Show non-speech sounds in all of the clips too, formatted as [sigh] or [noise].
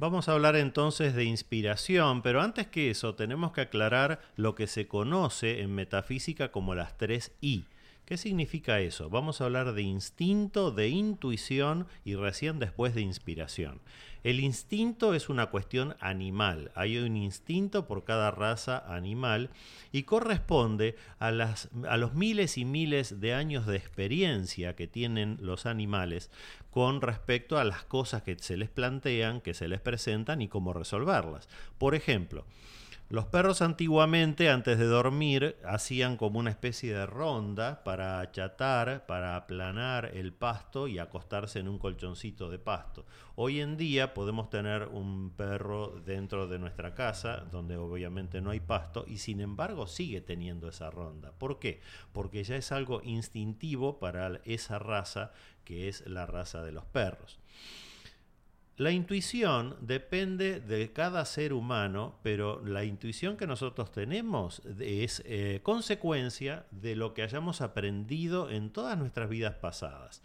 Vamos a hablar entonces de inspiración, pero antes que eso tenemos que aclarar lo que se conoce en metafísica como las tres I. ¿Qué significa eso? Vamos a hablar de instinto, de intuición y recién después de inspiración. El instinto es una cuestión animal. Hay un instinto por cada raza animal y corresponde a, a los miles y miles de años de experiencia que tienen los animales con respecto a las cosas que se les plantean, que se les presentan y cómo resolverlas. Por ejemplo, los perros antiguamente, antes de dormir, hacían como una especie de ronda para achatar, para aplanar el pasto y acostarse en un colchoncito de pasto. Hoy en día podemos tener un perro dentro de nuestra casa, donde obviamente no hay pasto, y sin embargo sigue teniendo esa ronda. ¿Por qué? Porque ya es algo instintivo para esa raza que es la raza de los perros. La intuición depende de cada ser humano, pero la intuición que nosotros tenemos es eh, consecuencia de lo que hayamos aprendido en todas nuestras vidas pasadas.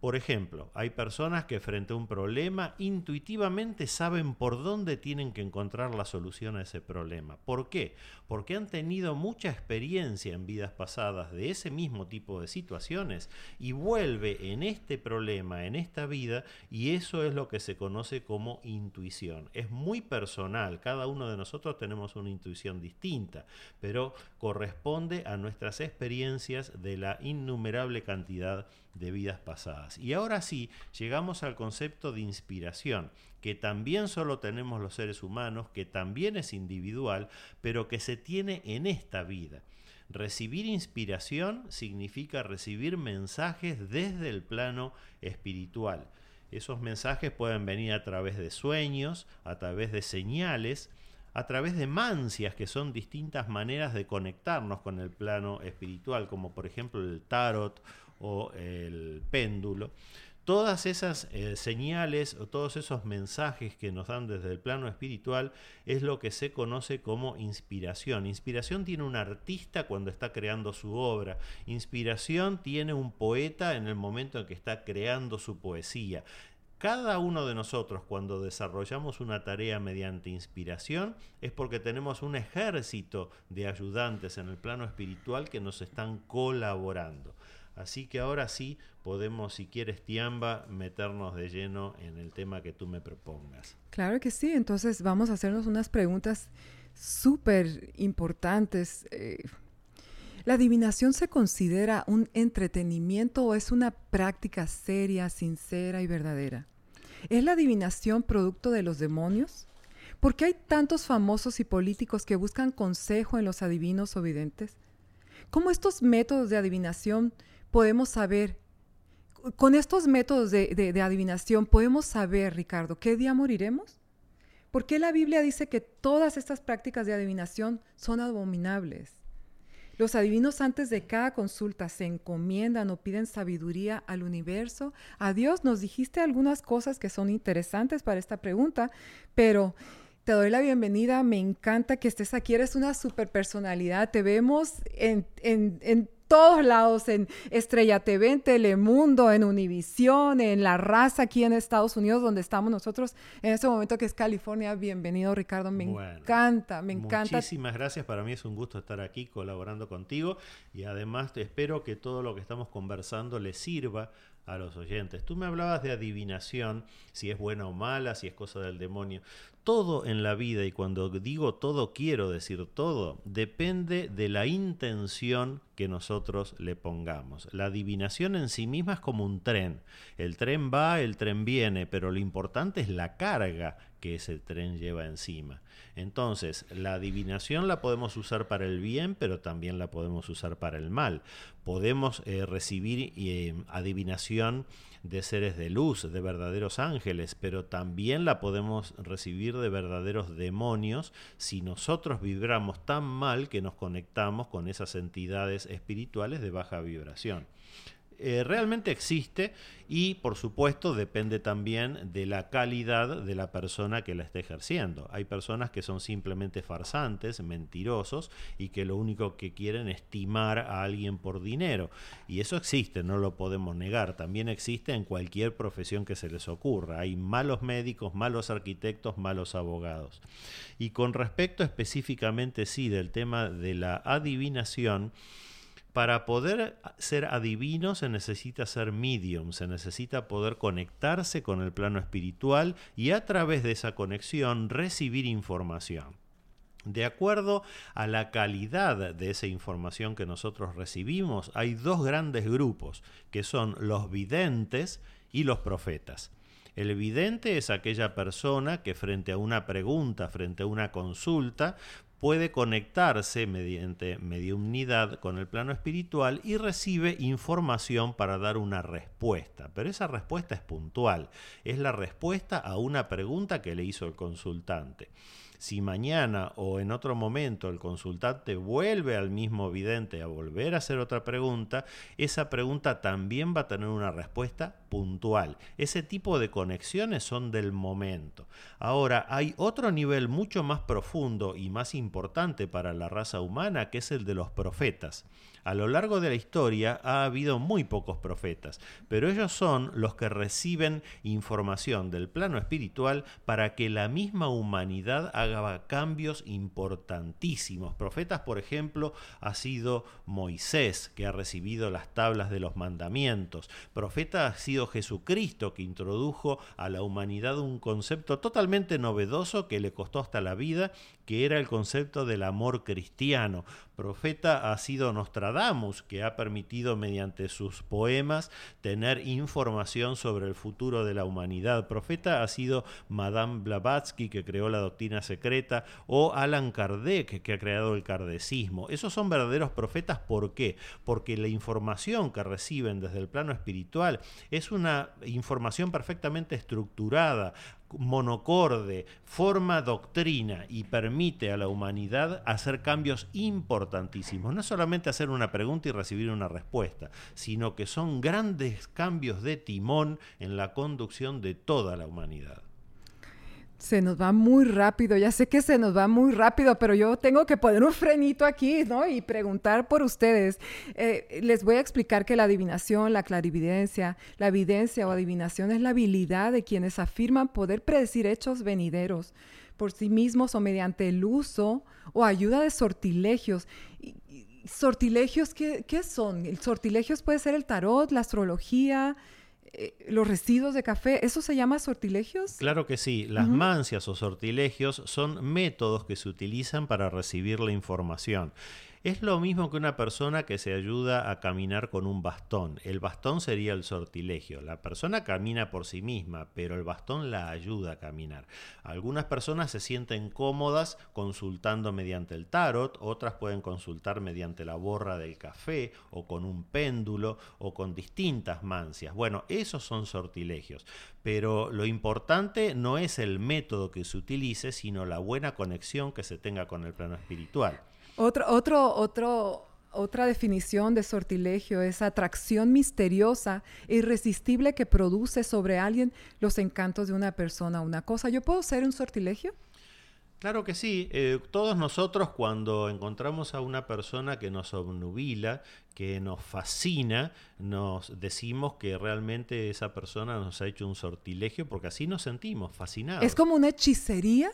Por ejemplo, hay personas que frente a un problema intuitivamente saben por dónde tienen que encontrar la solución a ese problema. ¿Por qué? Porque han tenido mucha experiencia en vidas pasadas de ese mismo tipo de situaciones y vuelve en este problema, en esta vida, y eso es lo que se conoce como intuición. Es muy personal, cada uno de nosotros tenemos una intuición distinta, pero corresponde a nuestras experiencias de la innumerable cantidad de vidas pasadas. Y ahora sí, llegamos al concepto de inspiración, que también solo tenemos los seres humanos, que también es individual, pero que se tiene en esta vida. Recibir inspiración significa recibir mensajes desde el plano espiritual. Esos mensajes pueden venir a través de sueños, a través de señales, a través de mancias, que son distintas maneras de conectarnos con el plano espiritual, como por ejemplo el tarot o el péndulo. Todas esas eh, señales o todos esos mensajes que nos dan desde el plano espiritual es lo que se conoce como inspiración. Inspiración tiene un artista cuando está creando su obra. Inspiración tiene un poeta en el momento en que está creando su poesía. Cada uno de nosotros cuando desarrollamos una tarea mediante inspiración es porque tenemos un ejército de ayudantes en el plano espiritual que nos están colaborando. Así que ahora sí podemos, si quieres, Tiamba, meternos de lleno en el tema que tú me propongas. Claro que sí, entonces vamos a hacernos unas preguntas súper importantes. Eh, ¿La adivinación se considera un entretenimiento o es una práctica seria, sincera y verdadera? ¿Es la adivinación producto de los demonios? ¿Por qué hay tantos famosos y políticos que buscan consejo en los adivinos o videntes? ¿Cómo estos métodos de adivinación podemos saber, con estos métodos de, adivinación, podemos saber, Ricardo, qué día moriremos? ¿Por qué la Biblia dice que todas estas prácticas de adivinación son abominables? Los adivinos antes de cada consulta se encomiendan o piden sabiduría al universo. A Dios nos dijiste algunas cosas que son interesantes para esta pregunta, pero te doy la bienvenida. Me encanta que estés aquí. Eres una super personalidad. Te vemos en, en, en todos lados, en Estrella TV, en Telemundo, en Univisión, en La Raza aquí en Estados Unidos, donde estamos nosotros en este momento que es California. Bienvenido, Ricardo. Me encanta, me encanta. Muchísimas gracias. Para mí es un gusto estar aquí colaborando contigo y además te espero que todo lo que estamos conversando le sirva a los oyentes. Tú me hablabas de adivinación, si es buena o mala, si es cosa del demonio. Todo en la vida, y cuando digo todo quiero decir todo, depende de la intención que nosotros le pongamos. La adivinación en sí misma es como un tren. El tren va, el tren viene, pero lo importante es la carga que ese tren lleva encima. Entonces, la adivinación la podemos usar para el bien, pero también la podemos usar para el mal. Podemos eh, recibir eh, adivinación de seres de luz, de verdaderos ángeles, pero también la podemos recibir de verdaderos demonios si nosotros vibramos tan mal que nos conectamos con esas entidades espirituales de baja vibración. Eh, realmente existe y por supuesto depende también de la calidad de la persona que la esté ejerciendo. Hay personas que son simplemente farsantes, mentirosos y que lo único que quieren es timar a alguien por dinero. Y eso existe, no lo podemos negar. También existe en cualquier profesión que se les ocurra. Hay malos médicos, malos arquitectos, malos abogados. Y con respecto específicamente sí del tema de la adivinación, para poder ser adivino se necesita ser medium, se necesita poder conectarse con el plano espiritual y a través de esa conexión recibir información. De acuerdo a la calidad de esa información que nosotros recibimos, hay dos grandes grupos, que son los videntes y los profetas. El vidente es aquella persona que frente a una pregunta, frente a una consulta, puede conectarse mediante mediunidad con el plano espiritual y recibe información para dar una respuesta. Pero esa respuesta es puntual, es la respuesta a una pregunta que le hizo el consultante. Si mañana o en otro momento el consultante vuelve al mismo vidente a volver a hacer otra pregunta, esa pregunta también va a tener una respuesta puntual. Ese tipo de conexiones son del momento. Ahora, hay otro nivel mucho más profundo y más importante para la raza humana, que es el de los profetas. A lo largo de la historia ha habido muy pocos profetas, pero ellos son los que reciben información del plano espiritual para que la misma humanidad haga cambios importantísimos. Profetas, por ejemplo, ha sido Moisés, que ha recibido las tablas de los mandamientos. Profeta ha sido Jesucristo, que introdujo a la humanidad un concepto totalmente novedoso que le costó hasta la vida, que era el concepto del amor cristiano. Profeta ha sido Nostradamus, que ha permitido mediante sus poemas tener información sobre el futuro de la humanidad. Profeta ha sido Madame Blavatsky, que creó la doctrina secreta, o Alan Kardec, que ha creado el kardecismo. Esos son verdaderos profetas, ¿por qué? Porque la información que reciben desde el plano espiritual es una información perfectamente estructurada, monocorde, forma doctrina y permite a la humanidad hacer cambios importantísimos. No solamente hacer una pregunta y recibir una respuesta, sino que son grandes cambios de timón en la conducción de toda la humanidad. Se nos va muy rápido, ya sé que se nos va muy rápido, pero yo tengo que poner un frenito aquí, ¿no? Y preguntar por ustedes. Eh, les voy a explicar que la adivinación, la clarividencia, la evidencia o adivinación es la habilidad de quienes afirman poder predecir hechos venideros por sí mismos o mediante el uso o ayuda de sortilegios. ¿Sortilegios qué, son? Sortilegios puede ser el tarot, la astrología, eh, los residuos de café, ¿eso se llama sortilegios? Claro que sí, las mancias o sortilegios son métodos que se utilizan para recibir la información. Es lo mismo que una persona que se ayuda a caminar con un bastón. El bastón sería el sortilegio. La persona camina por sí misma, pero el bastón la ayuda a caminar. Algunas personas se sienten cómodas consultando mediante el tarot, otras pueden consultar mediante la borra del café o con un péndulo o con distintas mancias. Bueno, esos son sortilegios. Pero lo importante no es el método que se utilice, sino la buena conexión que se tenga con el plano espiritual. Otro, otro, otro, otra definición de sortilegio es atracción misteriosa e irresistible que produce sobre alguien los encantos de una persona o una cosa. ¿Yo puedo ser un sortilegio? Claro que sí. Eh, todos nosotros cuando encontramos a una persona que nos obnubila, que nos fascina, nos decimos que realmente esa persona nos ha hecho un sortilegio porque así nos sentimos fascinados. ¿Es como una hechicería?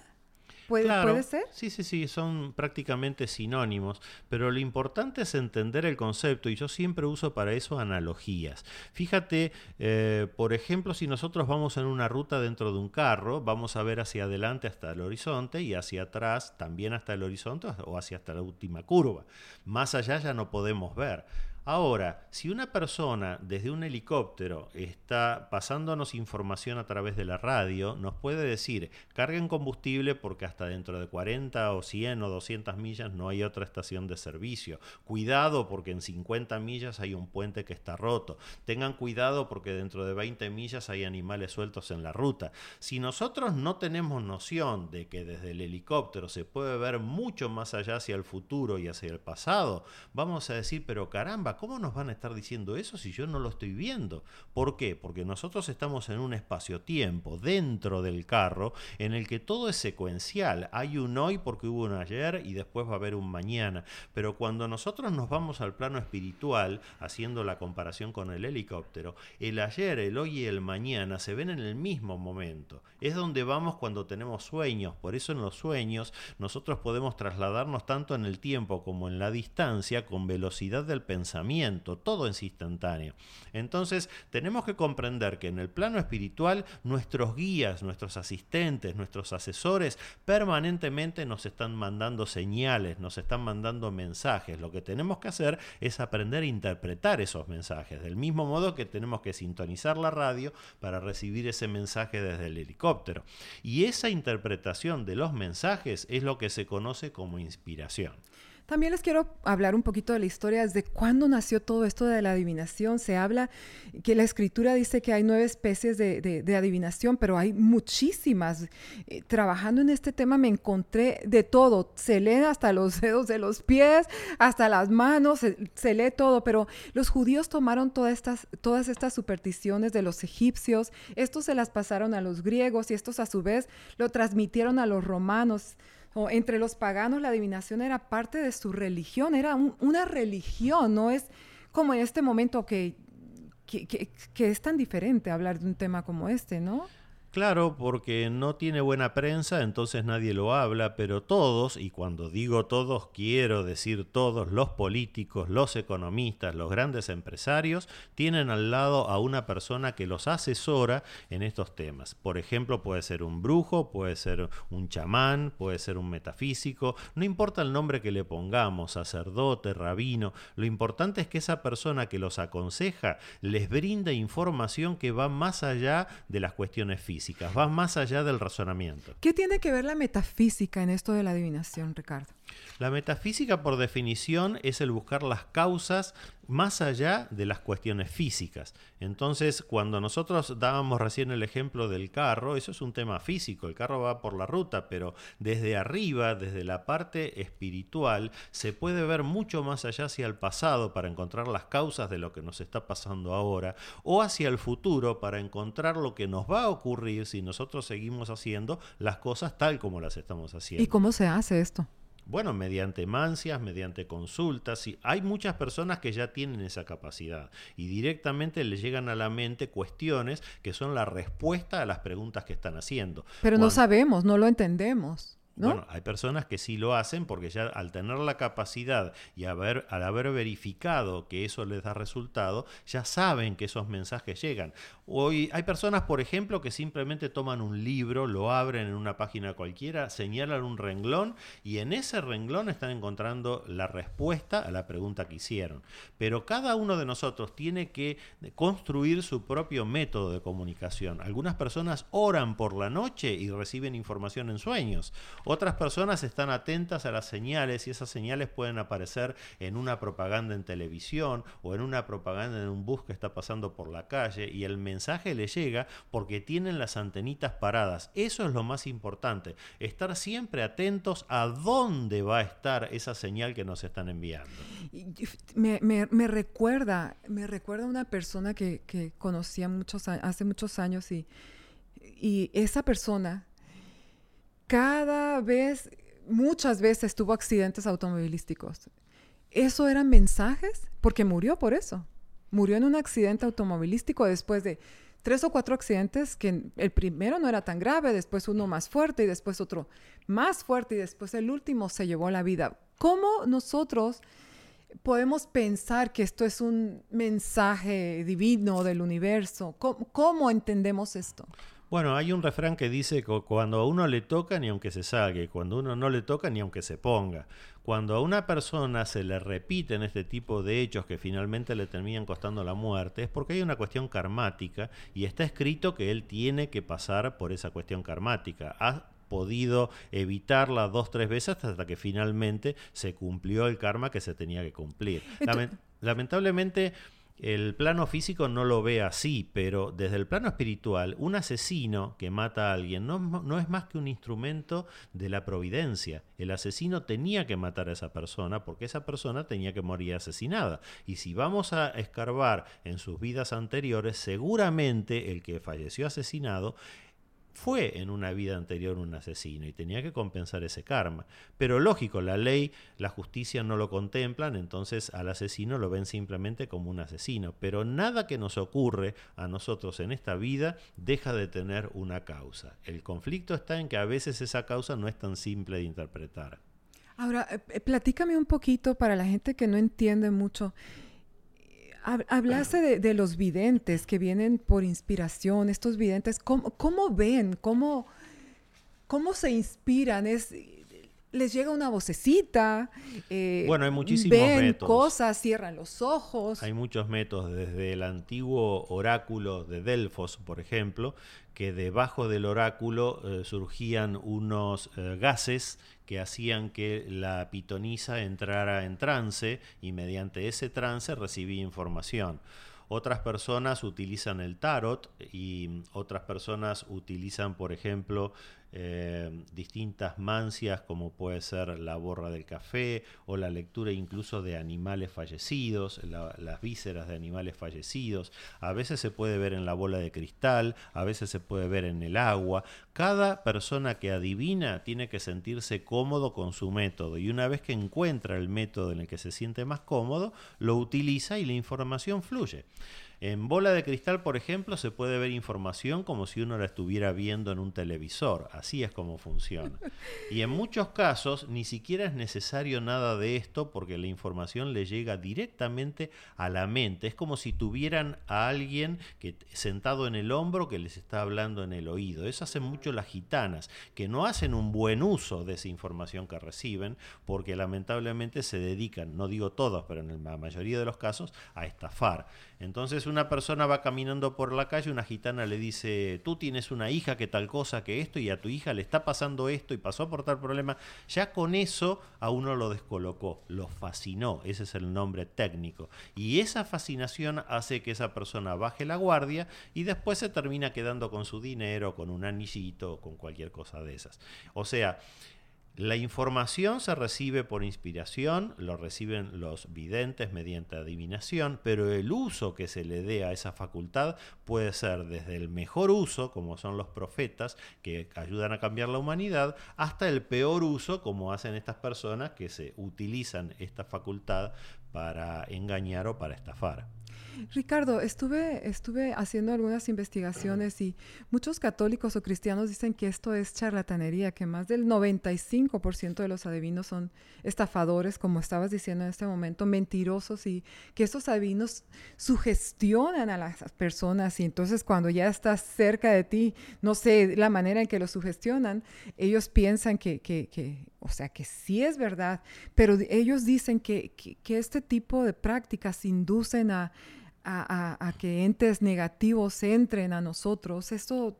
¿Puede, ser? Sí, sí, sí, son prácticamente sinónimos, pero lo importante es entender el concepto y yo siempre uso para eso analogías. Fíjate, eh, por ejemplo, si nosotros vamos en una ruta dentro de un carro, vamos a ver hacia adelante hasta el horizonte y hacia atrás también hasta el horizonte o hacia hasta la última curva. Más allá ya no podemos ver. Ahora, si una persona desde un helicóptero está pasándonos información a través de la radio, nos puede decir, carguen combustible porque hasta dentro de 40 o 100 o 200 millas no hay otra estación de servicio. Cuidado porque en 50 millas hay un puente que está roto. Tengan cuidado porque dentro de 20 millas hay animales sueltos en la ruta. Si nosotros no tenemos noción de que desde el helicóptero se puede ver mucho más allá hacia el futuro y hacia el pasado, vamos a decir, pero caramba, ¿cómo nos van a estar diciendo eso si yo no lo estoy viendo? ¿Por qué? Porque nosotros estamos en un espacio-tiempo dentro del carro en el que todo es secuencial. Hay un hoy porque hubo un ayer y después va a haber un mañana. Pero cuando nosotros nos vamos al plano espiritual, haciendo la comparación con el helicóptero, el ayer, el hoy y el mañana se ven en el mismo momento. Es donde vamos cuando tenemos sueños. Por eso en los sueños nosotros podemos trasladarnos tanto en el tiempo como en la distancia con velocidad del pensamiento. Todo es instantáneo. Entonces tenemos que comprender que en el plano espiritual nuestros guías, nuestros asistentes, nuestros asesores permanentemente nos están mandando señales, nos están mandando mensajes. Lo que tenemos que hacer es aprender a interpretar esos mensajes, del mismo modo que tenemos que sintonizar la radio para recibir ese mensaje desde el helicóptero. Y esa interpretación de los mensajes es lo que se conoce como inspiración. También les quiero hablar un poquito de la historia, desde cuándo nació todo esto de la adivinación. Se habla que la escritura dice que hay nueve especies de, adivinación, pero hay muchísimas. Eh, trabajando en este tema me encontré de todo. Se lee hasta los [laughs] dedos de los pies, hasta las manos, se, lee todo, pero los judíos tomaron todas estas, todas estas supersticiones de los egipcios, estos se las pasaron a los griegos y estos a su vez lo transmitieron a los romanos entre los paganos la adivinación era parte de su religión, era una religión, no es como en este momento que, que, es tan diferente hablar de un tema como este, ¿no? Claro, porque no tiene buena prensa, entonces nadie lo habla, pero todos, y cuando digo todos quiero decir todos, los políticos, los economistas, los grandes empresarios, tienen al lado a una persona que los asesora en estos temas. Por ejemplo, puede ser un brujo, puede ser un chamán, puede ser un metafísico, no importa el nombre que le pongamos, sacerdote, rabino, lo importante es que esa persona que los aconseja les brinda información que va más allá de las cuestiones físicas va más allá del razonamiento. ¿Qué tiene que ver la metafísica en esto de la adivinación, Ricardo? La metafísica, por definición, es el buscar las causas más allá de las cuestiones físicas. Entonces, cuando nosotros dábamos recién el ejemplo del carro, eso es un tema físico, el carro va por la ruta, pero desde arriba, desde la parte espiritual, se puede ver mucho más allá hacia el pasado para encontrar las causas de lo que nos está pasando ahora, o hacia el futuro para encontrar lo que nos va a ocurrir si nosotros seguimos haciendo las cosas tal como las estamos haciendo. ¿Y cómo se hace esto? Bueno, mediante mancias, mediante consultas. Y hay muchas personas que ya tienen esa capacidad y directamente le llegan a la mente cuestiones que son la respuesta a las preguntas que están haciendo. Pero no sabemos, no lo entendemos. Bueno, hay personas que sí lo hacen porque ya al tener la capacidad y haber, al haber verificado que eso les da resultado, ya saben que esos mensajes llegan. Hoy hay personas, por ejemplo, que simplemente toman un libro, lo abren en una página cualquiera, señalan un renglón y en ese renglón están encontrando la respuesta a la pregunta que hicieron. Pero cada uno de nosotros tiene que construir su propio método de comunicación. Algunas personas oran por la noche y reciben información en sueños. Otras personas están atentas a las señales y esas señales pueden aparecer en una propaganda en televisión o en una propaganda en un bus que está pasando por la calle y el mensaje le llega porque tienen las antenitas paradas. Eso es lo más importante, estar siempre atentos a dónde va a estar esa señal que nos están enviando. Me, recuerda, me recuerda una persona que, que conocía muchos, hace muchos años y, y esa persona cada vez, muchas veces tuvo accidentes automovilísticos. ¿Eso eran mensajes? Porque murió por eso. Murió en un accidente automovilístico después de tres o cuatro accidentes que el primero no era tan grave, después uno más fuerte y después otro más fuerte y después el último se llevó la vida. ¿Cómo nosotros podemos pensar que esto es un mensaje divino del universo? cómo entendemos esto? Bueno, hay un refrán que dice que cuando a uno le toca ni aunque se salga, cuando a uno no le toca ni aunque se ponga. Cuando a una persona se le repiten este tipo de hechos que finalmente le terminan costando la muerte, es porque hay una cuestión karmática y está escrito que él tiene que pasar por esa cuestión karmática. Ha podido evitarla dos, tres veces hasta que finalmente se cumplió el karma que se tenía que cumplir. lamentablemente el plano físico no lo ve así, pero desde el plano espiritual, un asesino que mata a alguien no, es más que un instrumento de la providencia. El asesino tenía que matar a esa persona porque esa persona tenía que morir asesinada. Y si vamos a escarbar en sus vidas anteriores, seguramente el que falleció asesinado fue en una vida anterior un asesino y tenía que compensar ese karma. Pero lógico, la ley, la justicia no lo contemplan, entonces al asesino lo ven simplemente como un asesino. Pero nada que nos ocurre a nosotros en esta vida deja de tener una causa. El conflicto está en que a veces esa causa no es tan simple de interpretar. Ahora, eh, eh, platícame un poquito para la gente que no entiende mucho. Hablaste de, los videntes que vienen por inspiración, estos videntes, ¿cómo, cómo ven? ¿Cómo, ¿Cómo se inspiran? ¿Es, ¿Les llega una vocecita? Eh, bueno, hay muchísimos ven cosas, cierran los ojos. Hay muchos métodos, desde el antiguo oráculo de Delfos, por ejemplo, que debajo del oráculo eh, surgían unos eh, gases que hacían que la pitonisa entrara en trance y mediante ese trance recibía información. Otras personas utilizan el tarot y otras personas utilizan, por ejemplo, eh, distintas mancias como puede ser la borra del café o la lectura incluso de animales fallecidos, las vísceras de animales fallecidos. A veces se puede ver en la bola de cristal, a veces se puede ver en el agua. Cada persona que adivina tiene que sentirse cómodo con su método y una vez que encuentra el método en el que se siente más cómodo, lo utiliza y la información fluye. En bola de cristal, por ejemplo, se puede ver información como si uno la estuviera viendo en un televisor. Así es como funciona. [laughs] Y en muchos casos ni siquiera es necesario nada de esto porque la información le llega directamente a la mente. Es como si tuvieran a alguien que sentado en el hombro que les está hablando en el oído. Eso hacen mucho las gitanas, que no hacen un buen uso de esa información que reciben porque lamentablemente se dedican, no digo todos, pero en la mayoría de los casos, a estafar. Entonces una persona va caminando por la calle, una gitana le dice, tú tienes una hija que tal cosa que esto y a tu hija le está pasando esto y pasó por tal problema. Ya con eso a uno lo descolocó, lo fascinó, ese es el nombre técnico. Y esa fascinación hace que esa persona baje la guardia y después se termina quedando con su dinero, con un anillito, con cualquier cosa de esas. O sea, la información se recibe por inspiración, lo reciben los videntes mediante adivinación, pero el uso que se le dé a esa facultad puede ser desde el mejor uso, como son los profetas, que ayudan a cambiar la humanidad, hasta el peor uso, como hacen estas personas que se utilizan esta facultad para engañar o para estafar. Ricardo, estuve, estuve haciendo algunas investigaciones y muchos católicos o cristianos dicen que esto es charlatanería, que más del 95% de los adivinos son estafadores, como estabas diciendo en este momento, mentirosos y que estos adivinos sugestionan a las personas y entonces cuando ya estás cerca de ti, no sé la manera en que lo sugestionan, ellos piensan que, que, que o sea, que sí es verdad, pero ellos dicen que, que este tipo de prácticas inducen a a, que entes negativos entren a nosotros. Esto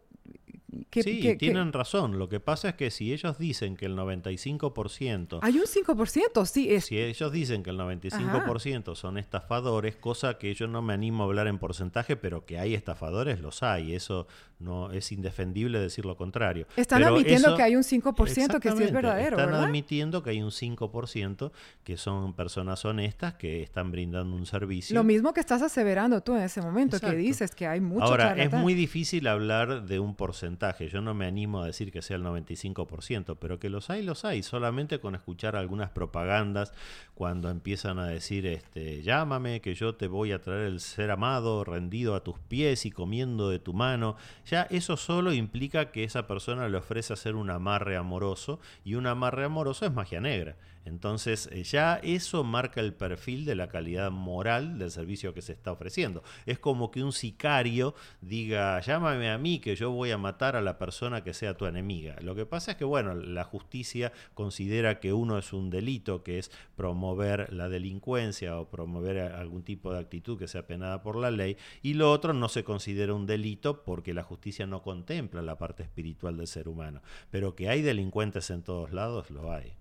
sí, tienen razón. Lo que pasa es que si ellos dicen que el 95%... Hay un 5%, sí. Es... Si ellos dicen que el 95% son estafadores, cosa que yo no me animo a hablar en porcentaje, pero que hay estafadores, los hay. Eso no es indefendible decir lo contrario. Están admitiendo que hay un 5% que sí es verdadero, Están admitiendo que hay un 5% que son personas honestas que están brindando un servicio. Lo mismo que estás aseverando tú en ese momento, que dices que hay mucho Ahora, es muy difícil hablar de un porcentaje. Yo no me animo a decir que sea el 95%, pero que los hay, los hay. Solamente con escuchar algunas propagandas cuando empiezan a decir, este, llámame, que yo te voy a traer el ser amado rendido a tus pies y comiendo de tu mano ya eso solo implica que esa persona le ofrece hacer un amarre amoroso y un amarre amoroso es magia negra. Entonces eh, ya eso marca el perfil de la calidad moral del servicio que se está ofreciendo. Es como que un sicario diga, llámame a mí que yo voy a matar a la persona que sea tu enemiga. Lo que pasa es que, bueno, la justicia considera que uno es un delito, que es promover la delincuencia o promover algún tipo de actitud que sea penada por la ley, y lo otro no se considera un delito porque la justicia no contempla la parte espiritual del ser humano. Pero que hay delincuentes en todos lados, lo hay.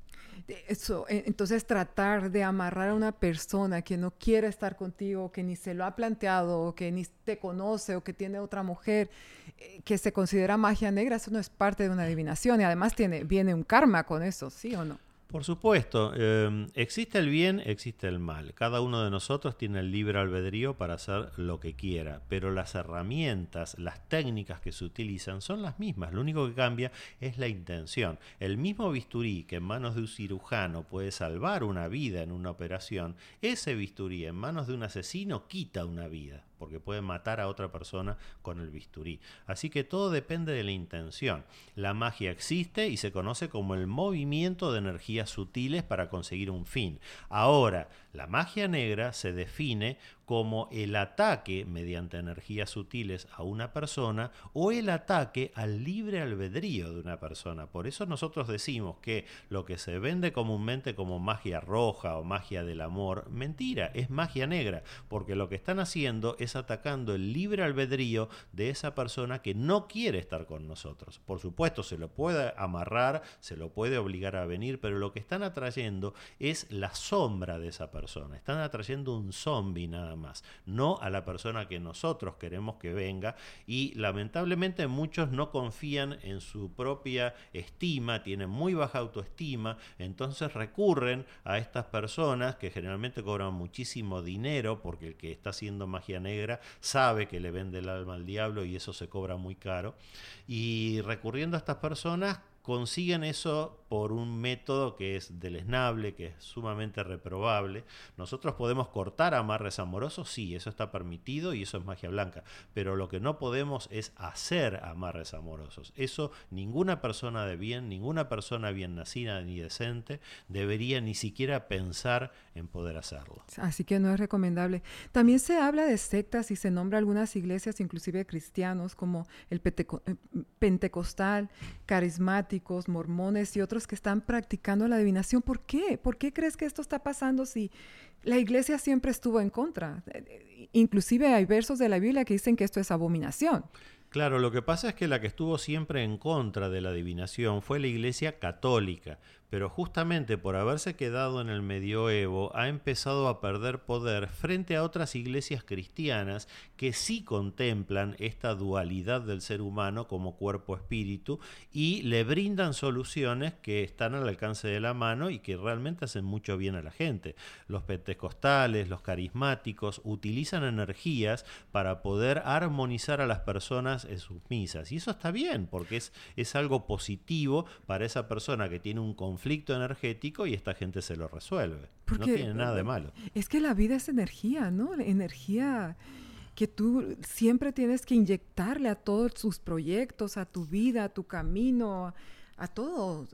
Eso, entonces tratar de amarrar a una persona que no quiere estar contigo, que ni se lo ha planteado, que ni te conoce o que tiene otra mujer, eh, que se considera magia negra, eso no es parte de una adivinación y además tiene, viene un karma con eso, ¿sí o no? Por supuesto, em, existe el bien, existe el mal. Cada uno de nosotros tiene el libre albedrío para hacer lo que quiera, pero las herramientas, las técnicas que se utilizan son las mismas. Lo único que cambia es la intención. El mismo bisturí que en manos de un cirujano puede salvar una vida en una operación, ese bisturí en manos de un asesino quita una vida porque puede matar a otra persona con el bisturí. Así que todo depende de la intención. La magia existe y se conoce como el movimiento de energías sutiles para conseguir un fin. Ahora, la magia negra se define como el ataque mediante energías sutiles a una persona o el ataque al libre albedrío de una persona. Por eso nosotros decimos que lo que se vende comúnmente como magia roja o magia del amor, mentira, es magia negra, porque lo que están haciendo es atacando el libre albedrío de esa persona que no quiere estar con nosotros. Por supuesto, se lo puede amarrar, se lo puede obligar a venir, pero lo que están atrayendo es la sombra de esa persona. Están atrayendo un zombie nada más, no a la persona que nosotros queremos que venga y lamentablemente muchos no confían en su propia estima, tienen muy baja autoestima, entonces recurren a estas personas que generalmente cobran muchísimo dinero porque el que está haciendo magia negra sabe que le vende el alma al diablo y eso se cobra muy caro. Y recurriendo a estas personas consiguen eso por un método que es deleznable, que es sumamente reprobable. Nosotros podemos cortar amarres amorosos, sí, eso está permitido y eso es magia blanca, pero lo que no podemos es hacer amarres amorosos. Eso ninguna persona de bien, ninguna persona bien nacida ni decente debería ni siquiera pensar en poder hacerlo. Así que no es recomendable. También se habla de sectas y se nombra algunas iglesias, inclusive cristianos, como el eh, pentecostal, mormones y otros que están practicando la adivinación. ¿Por qué? ¿Por qué crees que esto está pasando si la iglesia siempre estuvo en contra? Inclusive hay versos de la Biblia que dicen que esto es abominación. Claro, lo que pasa es que la que estuvo siempre en contra de la adivinación fue la Iglesia Católica, pero justamente por haberse quedado en el medioevo ha empezado a perder poder frente a otras iglesias cristianas que sí contemplan esta dualidad del ser humano como cuerpo-espíritu y le brindan soluciones que están al alcance de la mano y que realmente hacen mucho bien a la gente. Los pentecostales, los carismáticos utilizan energías para poder armonizar a las personas en sus misas y eso está bien porque es, es algo positivo para esa persona que tiene un conflicto conflicto energético y esta gente se lo resuelve. no tiene nada de malo. Es que la vida es energía, ¿no? Energía que tú siempre tienes que inyectarle a todos sus proyectos, a tu vida, a tu camino, a todo.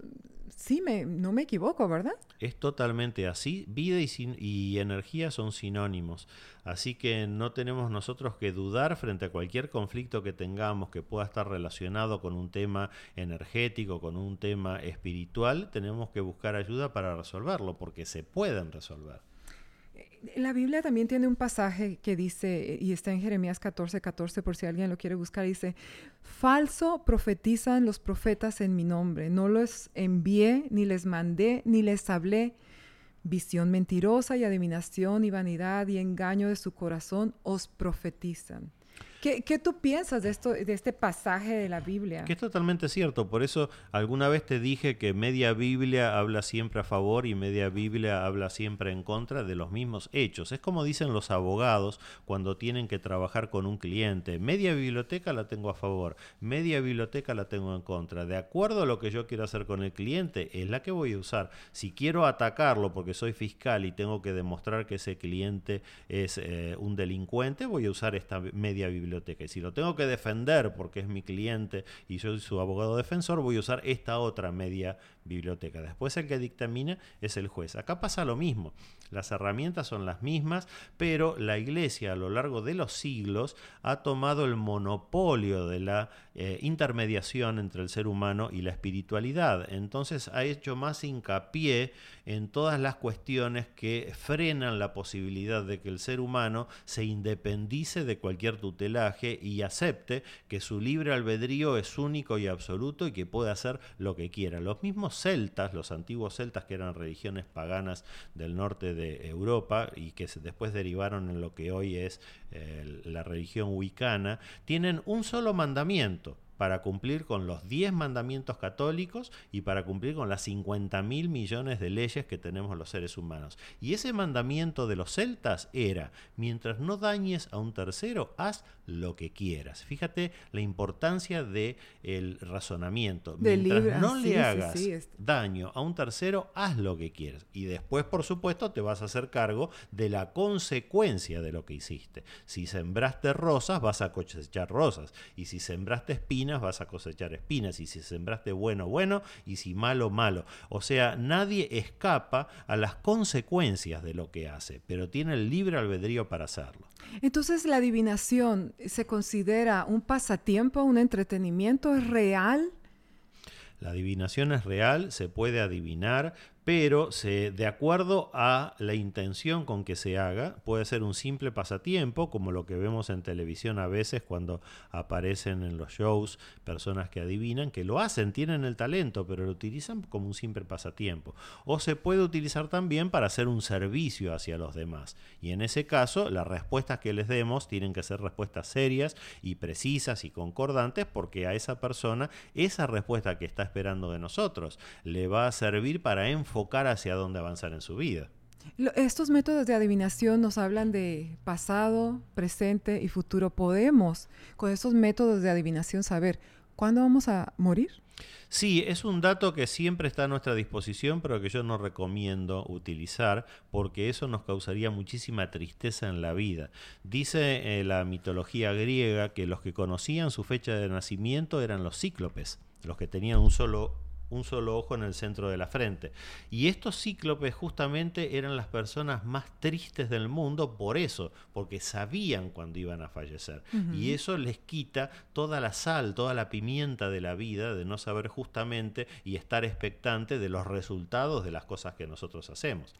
Sí, me, no me equivoco, ¿verdad? Es totalmente así. Vida y, y, energía son sinónimos. Así que no tenemos nosotros que dudar frente a cualquier conflicto que tengamos que pueda estar relacionado con un tema energético, con un tema espiritual. Tenemos que buscar ayuda para resolverlo, porque se pueden resolver. La Biblia también tiene un pasaje que dice, y está en Jeremías 14, 14, por si alguien lo quiere buscar, dice, falso profetizan los profetas en mi nombre, no los envié, ni les mandé, ni les hablé. Visión mentirosa y adivinación y vanidad y engaño de su corazón os profetizan. ¿Qué, tú piensas de, esto, de este pasaje de la Biblia? Que es totalmente cierto. Por eso alguna vez te dije que media Biblia habla siempre a favor y media Biblia habla siempre en contra de los mismos hechos. Es como dicen los abogados cuando tienen que trabajar con un cliente. Media biblioteca la tengo a favor, media biblioteca la tengo en contra. De acuerdo a lo que yo quiero hacer con el cliente, es la que voy a usar. Si quiero atacarlo porque soy fiscal y tengo que demostrar que ese cliente es eh, un delincuente, voy a usar esta media biblioteca y si lo tengo que defender porque es mi cliente y soy su abogado defensor, voy a usar esta otra media biblioteca. Después el que dictamina es el juez. Acá pasa lo mismo. Las herramientas son las mismas, pero la iglesia a lo largo de los siglos ha tomado el monopolio de la eh, intermediación entre el ser humano y la espiritualidad. Entonces ha hecho más hincapié en todas las cuestiones que frenan la posibilidad de que el ser humano se independice de cualquier tutela aprendizaje y acepte que su libre albedrío es único y absoluto y que puede hacer lo que quiera. Los mismos celtas, los antiguos celtas que eran religiones paganas del norte de Europa y que después derivaron en lo que hoy es eh, la religión wicana, tienen un solo mandamiento para cumplir con los 10 mandamientos católicos y para cumplir con las 50 mil millones de leyes que tenemos los seres humanos. Y ese mandamiento de los celtas era, mientras no dañes a un tercero, haz lo que quieras. Fíjate la importancia del el razonamiento. mientras no le hagas daño a un tercero, haz lo que quieras. Y después, por supuesto, te vas a hacer cargo de la consecuencia de lo que hiciste. Si sembraste rosas, vas a cosechar rosas. Y si sembraste espinas, vas a cosechar espinas, y si sembraste bueno, bueno, y si malo, malo. O sea, nadie escapa a las consecuencias de lo que hace, pero tiene el libre albedrío para hacerlo. Entonces, la adivinación se considera un pasatiempo, un entretenimiento, es real. La adivinación es real, se puede adivinar, pero de acuerdo a la intención con que se haga, puede ser un simple pasatiempo, como lo que vemos en televisión a veces cuando aparecen en los shows personas que adivinan, que lo hacen, tienen el talento, pero lo utilizan como un simple pasatiempo. O se puede utilizar también para hacer un servicio hacia los demás. Y en ese caso, las respuestas que les demos tienen que ser respuestas serias y precisas y concordantes, porque a esa persona esa respuesta que está esperando de nosotros le va a servir para enfocar enfocar hacia dónde avanzar en su vida. Estos métodos de adivinación nos hablan de pasado, presente y futuro. ¿Podemos con estos métodos de adivinación saber cuándo vamos a morir? Sí, es un dato que siempre está a nuestra disposición, pero que yo no recomiendo utilizar porque eso nos causaría muchísima tristeza en la vida. Dice eh, la mitología griega que los que conocían su fecha de nacimiento eran los cíclopes, los que tenían un solo un solo ojo en el centro de la frente. Y estos cíclopes justamente eran las personas más tristes del mundo por eso, porque sabían cuándo iban a fallecer. Y eso les quita toda la sal, toda la pimienta de la vida, de no saber justamente y estar expectante de los resultados de las cosas que nosotros hacemos.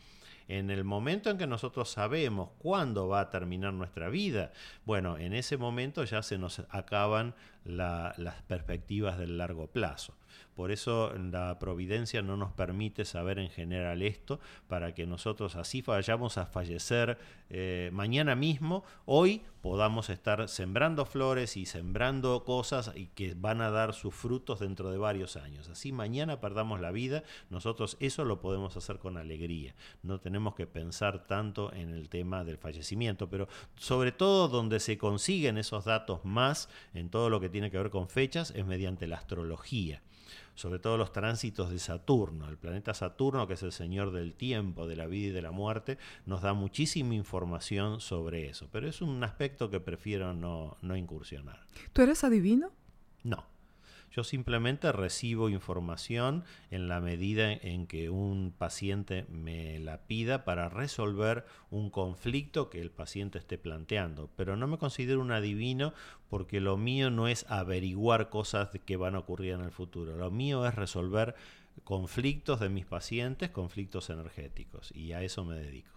En el momento en que nosotros sabemos cuándo va a terminar nuestra vida, bueno, en ese momento ya se nos acaban las perspectivas del largo plazo. Por eso la providencia no nos permite saber en general esto, para que nosotros así vayamos a fallecer eh, mañana mismo, hoy podamos estar sembrando flores y sembrando cosas y que van a dar sus frutos dentro de varios años. Así mañana perdamos la vida, nosotros eso lo podemos hacer con alegría. No tenemos que pensar tanto en el tema del fallecimiento, pero sobre todo donde se consiguen esos datos más en todo lo que tiene que ver con fechas es mediante la astrología sobre todo los tránsitos de Saturno. El planeta Saturno, que es el señor del tiempo, de la vida y de la muerte, nos da muchísima información sobre eso, pero es un aspecto que prefiero no, no incursionar. ¿Tú eres adivino? No. Yo simplemente recibo información en la medida en que un paciente me la pida para resolver un conflicto que el paciente esté planteando. Pero no me considero un adivino porque lo mío no es averiguar cosas que van a ocurrir en el futuro. Lo mío es resolver conflictos de mis pacientes, conflictos energéticos. Y a eso me dedico.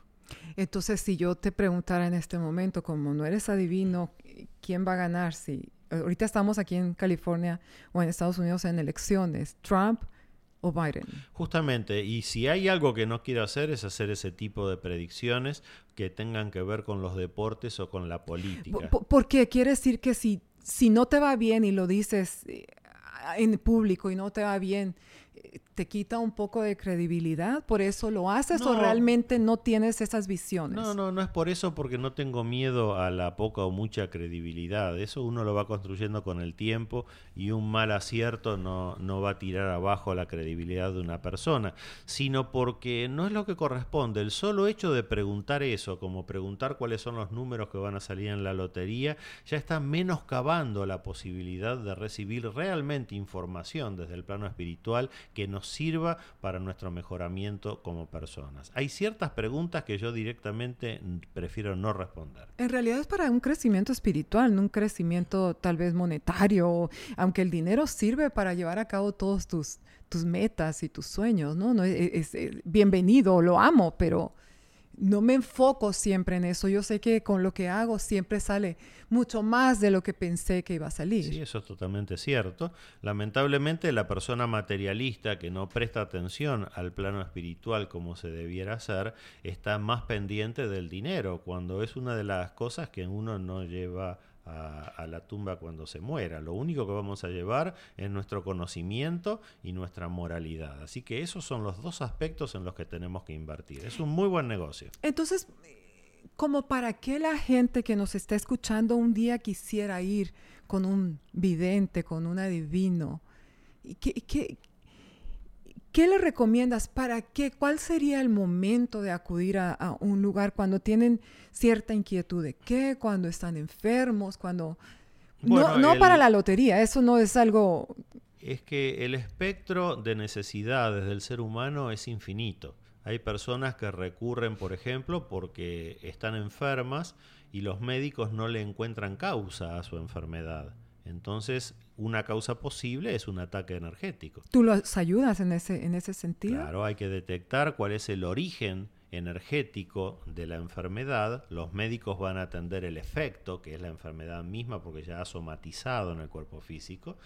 Entonces, si yo te preguntara en este momento, como no eres adivino, ¿quién va a ganar si ahorita estamos aquí en California o en Estados Unidos en elecciones, Trump o Biden. Justamente, y si hay algo que no quiero hacer es hacer ese tipo de predicciones que tengan que ver con los deportes o con la política. porque quiere decir que si, si no te va bien y lo dices eh, en público y no te va bien, te quita un poco de credibilidad, por eso lo haces o realmente no tienes esas visiones. No, no, no es por eso porque no tengo miedo a la poca o mucha credibilidad. Eso uno lo va construyendo con el tiempo y un mal acierto no, no va a tirar abajo la credibilidad de una persona, sino porque no es lo que corresponde. El solo hecho de preguntar eso, como preguntar cuáles son los números que van a salir en la lotería, ya está menoscabando la posibilidad de recibir realmente información desde el plano espiritual que nos sirva para nuestro mejoramiento como personas. Hay ciertas preguntas que yo directamente prefiero no responder. En realidad es para un crecimiento espiritual, no un crecimiento tal vez monetario, aunque el dinero sirve para llevar a cabo todos tus, tus metas y tus sueños, ¿no? no es, bienvenido, lo amo, pero no me enfoco siempre en eso. Yo sé que con lo que hago siempre sale mucho más de lo que pensé que iba a salir. Sí, eso es totalmente cierto. Lamentablemente la persona materialista que no presta atención al plano espiritual como se debiera hacer, está más pendiente del dinero, cuando es una de las cosas que uno no lleva a, la tumba cuando se muera. Lo único que vamos a llevar es nuestro conocimiento y nuestra moralidad. Así que esos son los dos aspectos en los que tenemos que invertir. Es un muy buen negocio. Entonces, como para qué la gente que nos está escuchando un día quisiera ir con un vidente, con un adivino, ¿qué, qué, ¿Qué le recomiendas? ¿Para qué? ¿Cuál sería el momento de acudir a, un lugar cuando tienen cierta inquietud de qué? Cuando están enfermos, cuando... no, para la lotería, eso no es algo... Es que el espectro de necesidades del ser humano es infinito. Hay personas que recurren, por ejemplo, porque están enfermas y los médicos no le encuentran causa a su enfermedad. Entonces, una causa posible es un ataque energético. ¿Tú los ayudas en ese, en ese sentido? Claro, hay que detectar cuál es el origen energético de la enfermedad. Los médicos van a atender el efecto, que es la enfermedad misma, porque ya ha somatizado en el cuerpo físico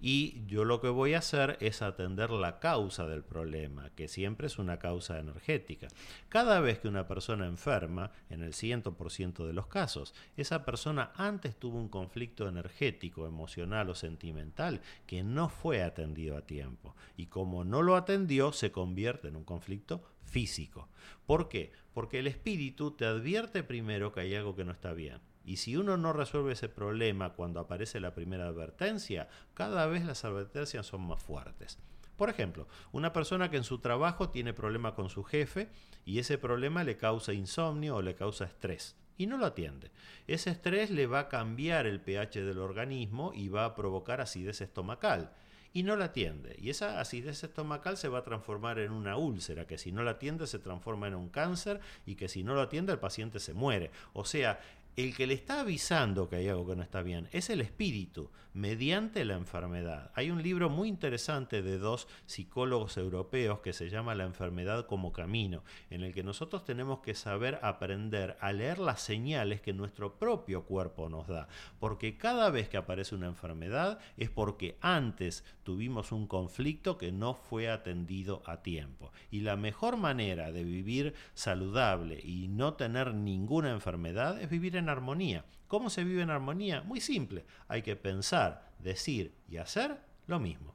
y yo lo que voy a hacer es atender la causa del problema, que siempre es una causa energética. Cada vez que una persona enferma, en el 100% de los casos, esa persona antes tuvo un conflicto energético, emocional o sentimental que no fue atendido a tiempo. Y como no lo atendió, se convierte en un conflicto físico. ¿Por qué? Porque el espíritu te advierte primero que hay algo que no está bien. Y si uno no resuelve ese problema cuando aparece la primera advertencia, cada vez las advertencias son más fuertes. Por ejemplo, una persona que en su trabajo tiene problema con su jefe y ese problema le causa insomnio o le causa estrés y no lo atiende. Ese estrés le va a cambiar el pH del organismo y va a provocar acidez estomacal y no la atiende. Y esa acidez estomacal se va a transformar en una úlcera, que si no la atiende se transforma en un cáncer y que si no lo atiende el paciente se muere. O sea, el que le está avisando que hay algo que no está bien es el espíritu, mediante la enfermedad. Hay un libro muy interesante de dos psicólogos europeos que se llama La enfermedad como camino, en el que nosotros tenemos que saber aprender a leer las señales que nuestro propio cuerpo nos da, porque cada vez que aparece una enfermedad es porque antes tuvimos un conflicto que no fue atendido a tiempo. Y la mejor manera de vivir saludable y no tener ninguna enfermedad es vivir en armonía. ¿Cómo se vive en armonía? Muy simple. Hay que pensar, decir y hacer lo mismo.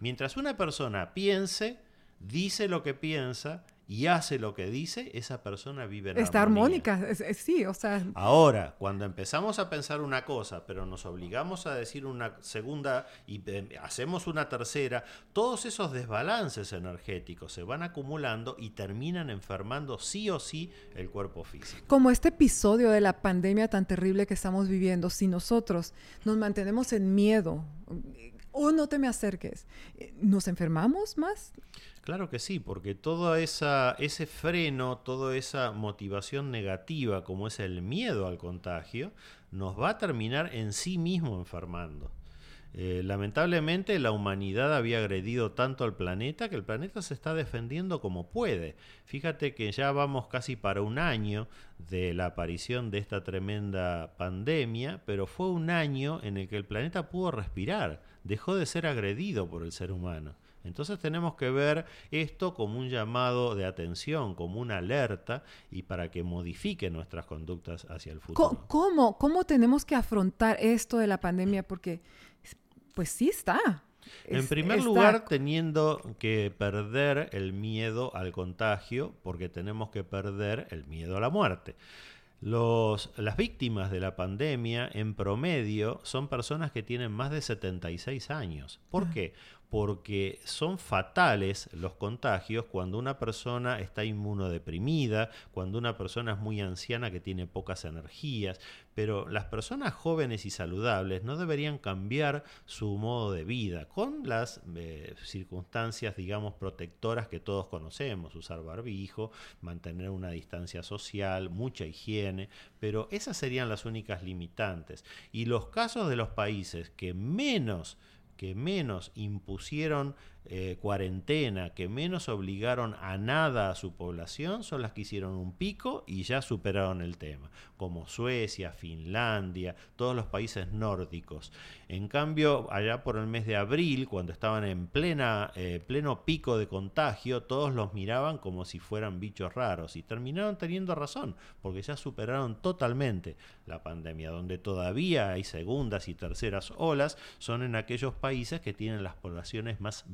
Mientras una persona piense, dice lo que piensa y hace lo que dice, esa persona vive en Está armónica, sí, o sea... Ahora, cuando empezamos a pensar una cosa, pero nos obligamos a decir una segunda y eh, hacemos una tercera, todos esos desbalances energéticos se van acumulando y terminan enfermando sí o sí el cuerpo físico. Como este episodio de la pandemia tan terrible que estamos viviendo, si nosotros nos mantenemos en miedo, o no te me acerques, ¿nos enfermamos más? Claro que sí, porque todo esa, ese freno, toda esa motivación negativa como es el miedo al contagio, nos va a terminar en sí mismo enfermando. Eh, lamentablemente la humanidad había agredido tanto al planeta que el planeta se está defendiendo como puede. Fíjate que ya vamos casi para un año de la aparición de esta tremenda pandemia, pero fue un año en el que el planeta pudo respirar, dejó de ser agredido por el ser humano. Entonces tenemos que ver esto como un llamado de atención, como una alerta y para que modifique nuestras conductas hacia el futuro. ¿Cómo, cómo tenemos que afrontar esto de la pandemia? Porque pues sí está. En primer lugar, teniendo que perder el miedo al contagio, porque tenemos que perder el miedo a la muerte. Los, las víctimas de la pandemia en promedio son personas que tienen más de 76 años. ¿Por ah. qué? Porque son fatales los contagios cuando una persona está inmunodeprimida, cuando una persona es muy anciana que tiene pocas energías, pero las personas jóvenes y saludables no deberían cambiar su modo de vida con las eh, circunstancias, digamos, protectoras que todos conocemos, usar barbijo, mantener una distancia social, mucha higiene, pero esas serían las únicas limitantes. Y los casos de los países que menos que menos impusieron eh, cuarentena que menos obligaron a nada a su población son las que hicieron un pico y ya superaron el tema, como Suecia, Finlandia, todos los países nórdicos. En cambio, allá por el mes de abril, cuando estaban en plena, eh, pleno pico de contagio, todos los miraban como si fueran bichos raros y terminaron teniendo razón, porque ya superaron totalmente la pandemia. Donde todavía hay segundas y terceras olas son en aquellos países que tienen las poblaciones más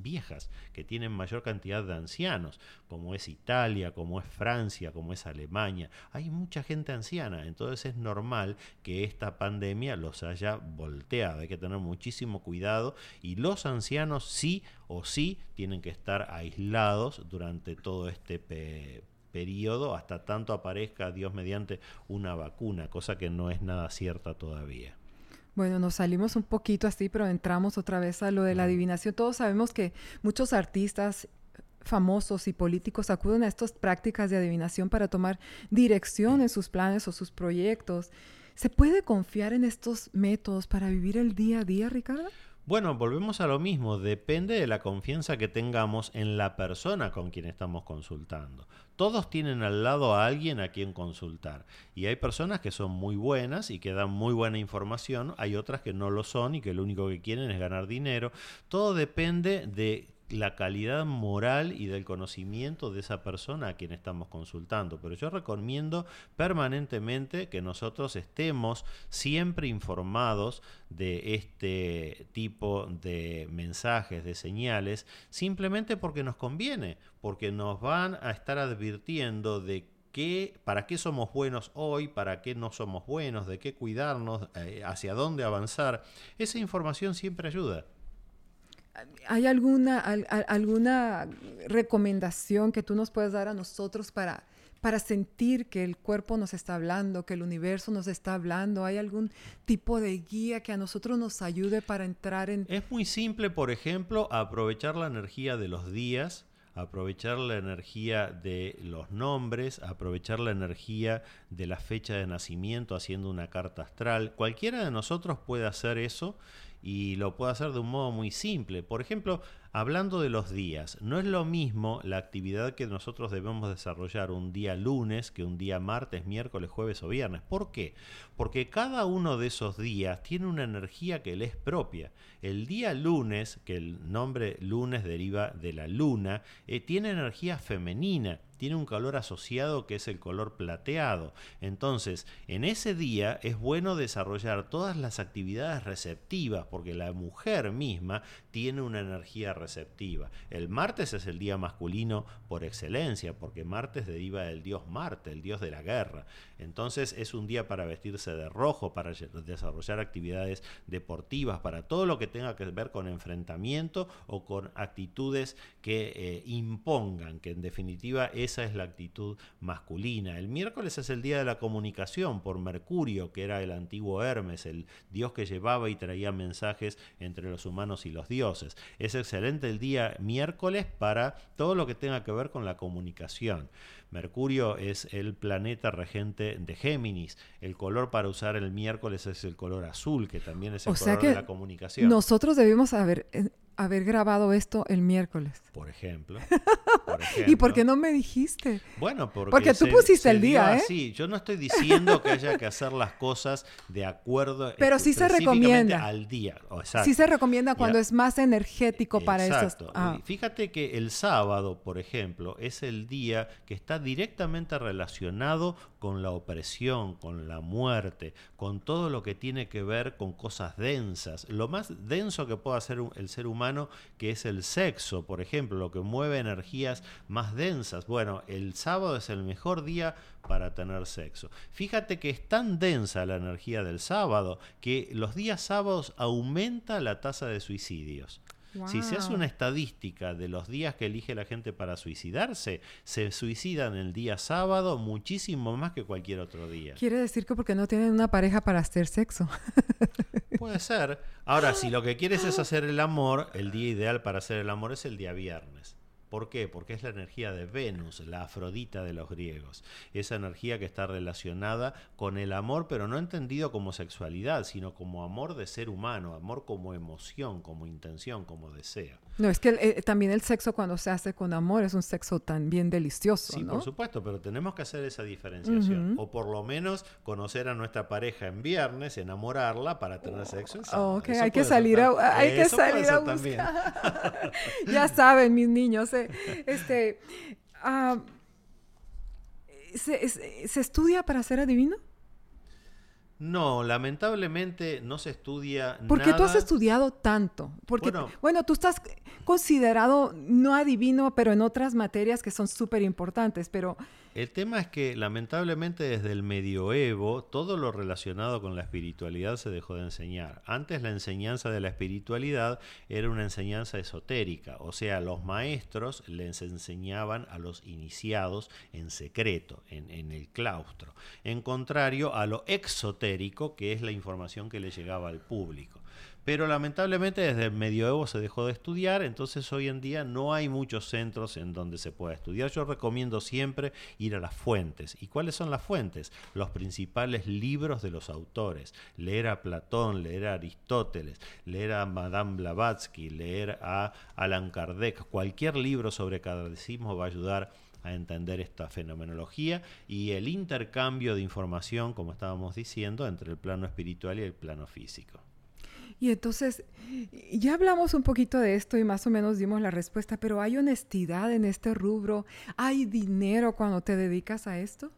que tienen mayor cantidad de ancianos, como es Italia, como es Francia, como es Alemania. Hay mucha gente anciana, entonces es normal que esta pandemia los haya volteado. Hay que tener muchísimo cuidado y los ancianos sí o sí tienen que estar aislados durante todo este periodo hasta tanto aparezca, Dios mediante, una vacuna, cosa que no es nada cierta todavía. Bueno, nos salimos un poquito así, pero entramos otra vez a lo de la adivinación. Todos sabemos que muchos artistas famosos y políticos acuden a estas prácticas de adivinación para tomar dirección en sus planes o sus proyectos. ¿Se puede confiar en estos métodos para vivir el día a día, Ricardo? Bueno, volvemos a lo mismo, depende de la confianza que tengamos en la persona con quien estamos consultando. Todos tienen al lado a alguien a quien consultar y hay personas que son muy buenas y que dan muy buena información, hay otras que no lo son y que lo único que quieren es ganar dinero. Todo depende de la calidad moral y del conocimiento de esa persona a quien estamos consultando. Pero yo recomiendo permanentemente que nosotros estemos siempre informados de este tipo de mensajes, de señales, simplemente porque nos conviene, porque nos van a estar advirtiendo de qué, para qué somos buenos hoy, para qué no somos buenos, de qué cuidarnos, eh, hacia dónde avanzar. Esa información siempre ayuda. ¿Hay alguna, alguna recomendación que tú nos puedes dar a nosotros para, para sentir que el cuerpo nos está hablando, que el universo nos está hablando? ¿Hay algún tipo de guía que a nosotros nos ayude para entrar en... Es muy simple, por ejemplo, aprovechar la energía de los días, aprovechar la energía de los nombres, aprovechar la energía de la fecha de nacimiento haciendo una carta astral. Cualquiera de nosotros puede hacer eso y lo puedo hacer de un modo muy simple. Por ejemplo, hablando de los días, no es lo mismo la actividad que nosotros debemos desarrollar un día lunes que un día martes, miércoles, jueves o viernes. ¿Por qué? Porque cada uno de esos días tiene una energía que le es propia. El día lunes, que el nombre lunes deriva de la luna, eh, tiene energía femenina tiene un color asociado que es el color plateado. Entonces, en ese día es bueno desarrollar todas las actividades receptivas, porque la mujer misma tiene una energía receptiva. El martes es el día masculino por excelencia, porque martes deriva del dios Marte, el dios de la guerra. Entonces es un día para vestirse de rojo, para desarrollar actividades deportivas, para todo lo que tenga que ver con enfrentamiento o con actitudes que eh, impongan, que en definitiva es esa es la actitud masculina. El miércoles es el día de la comunicación por Mercurio, que era el antiguo Hermes, el dios que llevaba y traía mensajes entre los humanos y los dioses. Es excelente el día miércoles para todo lo que tenga que ver con la comunicación. Mercurio es el planeta regente de Géminis. El color para usar el miércoles es el color azul, que también es el color de la comunicación. Nosotros debimos haber eh, haber grabado esto el miércoles. [laughs] Por ejemplo. ¿Y por qué no me dijiste? Bueno, porque, porque tú pusiste el día, ¿eh? Sí, yo no estoy diciendo que haya que hacer las cosas de acuerdo [laughs] Pero sí se recomienda al día. Sí se recomienda cuando es más energético para Exacto. Ah. Fíjate que el sábado, por ejemplo, es el día que está directamente relacionado con la opresión, con la muerte, con todo lo que tiene que ver con cosas densas. Lo más denso que puede hacer el ser humano que es el sexo, por ejemplo, lo que mueve energías más densas. Bueno, el sábado es el mejor día para tener sexo. Fíjate que es tan densa la energía del sábado que los días sábados aumenta la tasa de suicidios. Si se hace una estadística de los días que elige la gente para suicidarse, se suicidan el día sábado muchísimo más que cualquier otro día. Quiere decir que porque no tienen una pareja para hacer sexo. [laughs] Puede ser. Ahora, si lo que quieres es hacer el amor, el día ideal para hacer el amor es el día viernes. ¿Por qué? Porque es la energía de Venus, la Afrodita de los griegos. Esa energía que está relacionada con el amor, pero no entendido como sexualidad, sino como amor de ser humano, amor como emoción, como intención, como deseo. No, es que eh, también el sexo cuando se hace con amor es un sexo también delicioso. Sí, por supuesto, pero tenemos que hacer esa diferenciación. O por lo menos conocer a nuestra pareja en viernes, enamorarla para tener sexo en sábado. Ok, hay que salir a, hay que salir a buscar. [laughs] ya saben, mis niños. Eh, este, ah, ¿se, ¿se, estudia para ser adivino? No, lamentablemente no se estudia ¿Por qué tú has estudiado tanto? Porque, bueno, tú estás considerado no adivino, pero en otras materias que son súper importantes, pero el tema es que lamentablemente desde el medioevo todo lo relacionado con la espiritualidad se dejó de enseñar. Antes la enseñanza de la espiritualidad era una enseñanza esotérica, o sea, los maestros les enseñaban a los iniciados en secreto, en, el claustro, en contrario a lo exotérico, que es la información que le llegaba al público. Pero lamentablemente desde el medioevo se dejó de estudiar, entonces hoy en día no hay muchos centros en donde se pueda estudiar. Yo recomiendo siempre ir a las fuentes. ¿Y cuáles son las fuentes? Los principales libros de los autores. Leer a Platón, leer a Aristóteles, leer a Madame Blavatsky, leer a Alan Kardec. Cualquier libro sobre kardecismo va a ayudar a entender esta fenomenología y el intercambio de información, como estábamos diciendo, entre el plano espiritual y el plano físico. Y entonces, ya hablamos un poquito de esto y más o menos dimos la respuesta, pero ¿hay honestidad en este rubro? ¿Hay dinero cuando te dedicas a esto?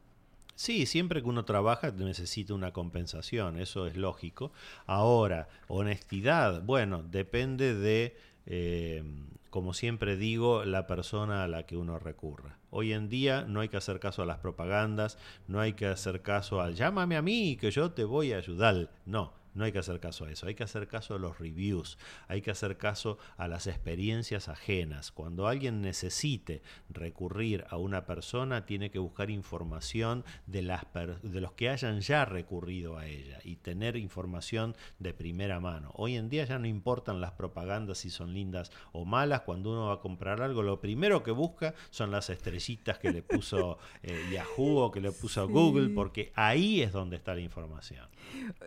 Sí, siempre que uno trabaja necesita una compensación, eso es lógico. Ahora, honestidad, bueno, depende de, eh, como siempre digo, la persona a la que uno recurra. Hoy en día no hay que hacer caso a las propagandas, no hay que hacer caso al llámame a mí que yo te voy a ayudar. No, no hay que hacer caso a eso, hay que hacer caso a los reviews, hay que hacer caso a las experiencias ajenas. Cuando alguien necesite recurrir a una persona, tiene que buscar información de, las de los que hayan ya recurrido a ella y tener información de primera mano. Hoy en día ya no importan las propagandas si son lindas o malas, cuando uno va a comprar algo, lo primero que busca son las estrellitas que le puso eh, Yahoo o que le puso Google, porque ahí es donde está la información.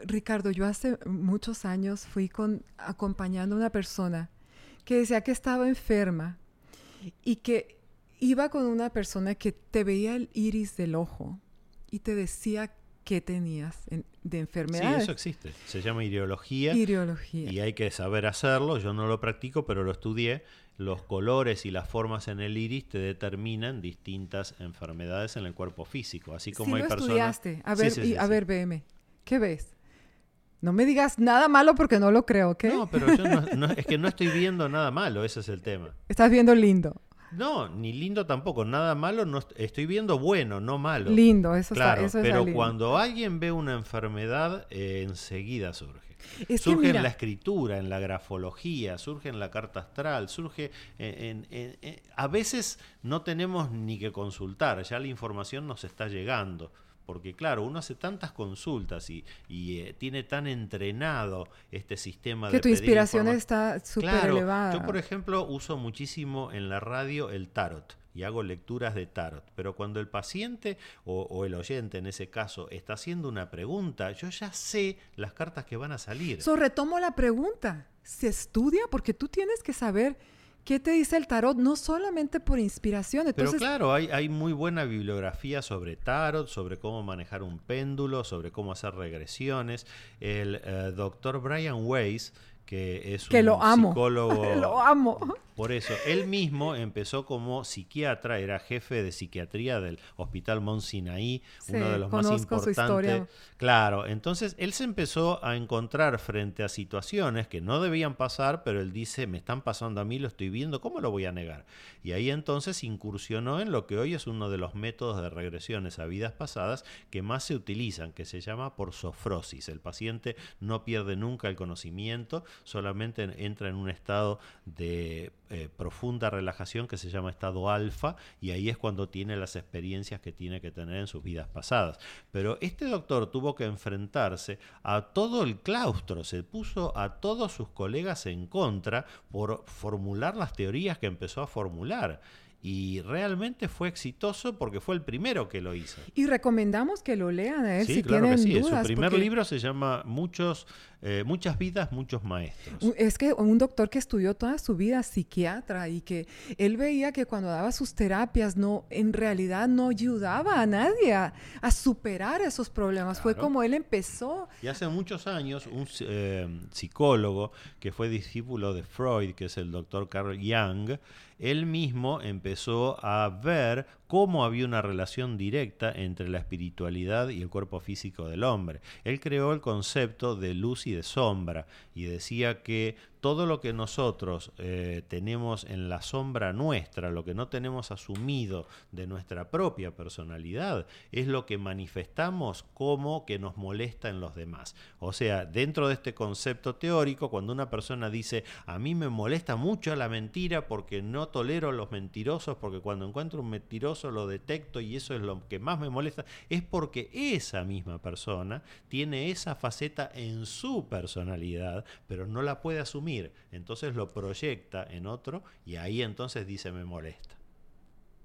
Ricardo, yo hace muchos años fui con, acompañando a una persona que decía que estaba enferma y que iba con una persona que te veía el iris del ojo y te decía qué tenías de enfermedad. Sí, eso existe. Se llama ideología. Y hay que saber hacerlo. Yo no lo practico, pero lo estudié. Los colores y las formas en el iris te determinan distintas enfermedades en el cuerpo físico. Así como hay personas. Estudiaste. A ver, a ver, BM. ¿Qué ves? No me digas nada malo porque no lo creo, ¿ok? No, pero yo no, es que no estoy viendo nada malo, ese es el tema. Estás viendo lindo. No, ni lindo tampoco, nada malo, no estoy viendo bueno, no malo. Lindo, eso, claro, está, Pero cuando alguien ve una enfermedad, eh, enseguida surge. surge en la escritura, en la grafología, surge en la carta astral, surge en, A veces no tenemos ni que consultar, ya la información nos está llegando porque claro, uno hace tantas consultas y, eh, tiene tan entrenado este sistema que de... Que tu inspiración está súper elevada. Yo, por ejemplo, uso muchísimo en la radio el tarot y hago lecturas de tarot. Pero cuando el paciente o, el oyente en ese caso está haciendo una pregunta, yo ya sé las cartas que van a salir. So, retomo la pregunta. ¿Se estudia? Porque tú tienes que saber ¿Qué te dice el tarot? No solamente por inspiración. Pero claro, hay, hay muy buena bibliografía sobre tarot, sobre cómo manejar un péndulo, sobre cómo hacer regresiones. El eh, doctor Brian Weiss, que es un lo amo. psicólogo. [laughs] lo amo. Por eso, él mismo empezó como psiquiatra, era jefe de psiquiatría del Hospital Mont Sinaí, uno de los más importantes. Claro, entonces él se empezó a encontrar frente a situaciones que no debían pasar, pero él dice, me están pasando a mí, lo estoy viendo, ¿cómo lo voy a negar? Y ahí entonces incursionó en lo que hoy es uno de los métodos de regresiones a vidas pasadas que más se utilizan, que se llama por sofrosis. El paciente no pierde nunca el conocimiento, solamente entra en un estado de eh, profunda relajación que se llama estado alfa y ahí es cuando tiene las experiencias que tiene que tener en sus vidas pasadas. Pero este doctor tuvo que enfrentarse a todo el claustro, se puso a todos sus colegas en contra por formular las teorías que empezó a formular y realmente fue exitoso porque fue el primero que lo hizo. Y recomendamos que lo lean a él si claro tienen que sí. Su primer libro se llama Muchos, eh, Muchas vidas, muchos maestros. Es que un doctor que estudió toda su vida psiquiatra y que él veía que cuando daba sus terapias no, en realidad no ayudaba a nadie a, superar esos problemas. Fue como él empezó. Y hace muchos años un eh, psicólogo que fue discípulo de Freud, que es el doctor Carl Jung, él mismo empezó a ver cómo había una relación directa entre la espiritualidad y el cuerpo físico del hombre. Él creó el concepto de luz y de sombra y decía que todo lo que nosotros eh, tenemos en la sombra nuestra, lo que no tenemos asumido de nuestra propia personalidad, es lo que manifestamos como que nos molesta en los demás. O sea, dentro de este concepto teórico, cuando una persona dice, a mí me molesta mucho la mentira porque no tolero a los mentirosos, porque cuando encuentro un mentiroso lo detecto y eso es lo que más me molesta, es porque esa misma persona tiene esa faceta en su personalidad, pero no la puede asumir entonces lo proyecta en otro y ahí entonces dice me molesta.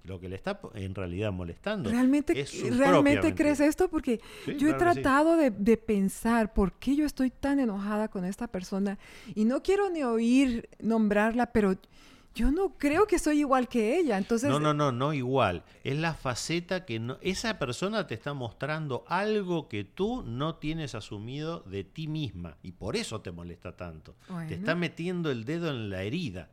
Lo que le está en realidad molestando. ¿Realmente, es su ¿realmente crees esto? Porque yo he tratado de, de, pensar por qué yo estoy tan enojada con esta persona y no quiero ni oír nombrarla, pero yo no creo que soy igual que ella. Entonces, no, no, no, no igual. Es la faceta que no, esa persona te está mostrando algo que tú no tienes asumido de ti misma y por eso te molesta tanto. Te está metiendo el dedo en la herida.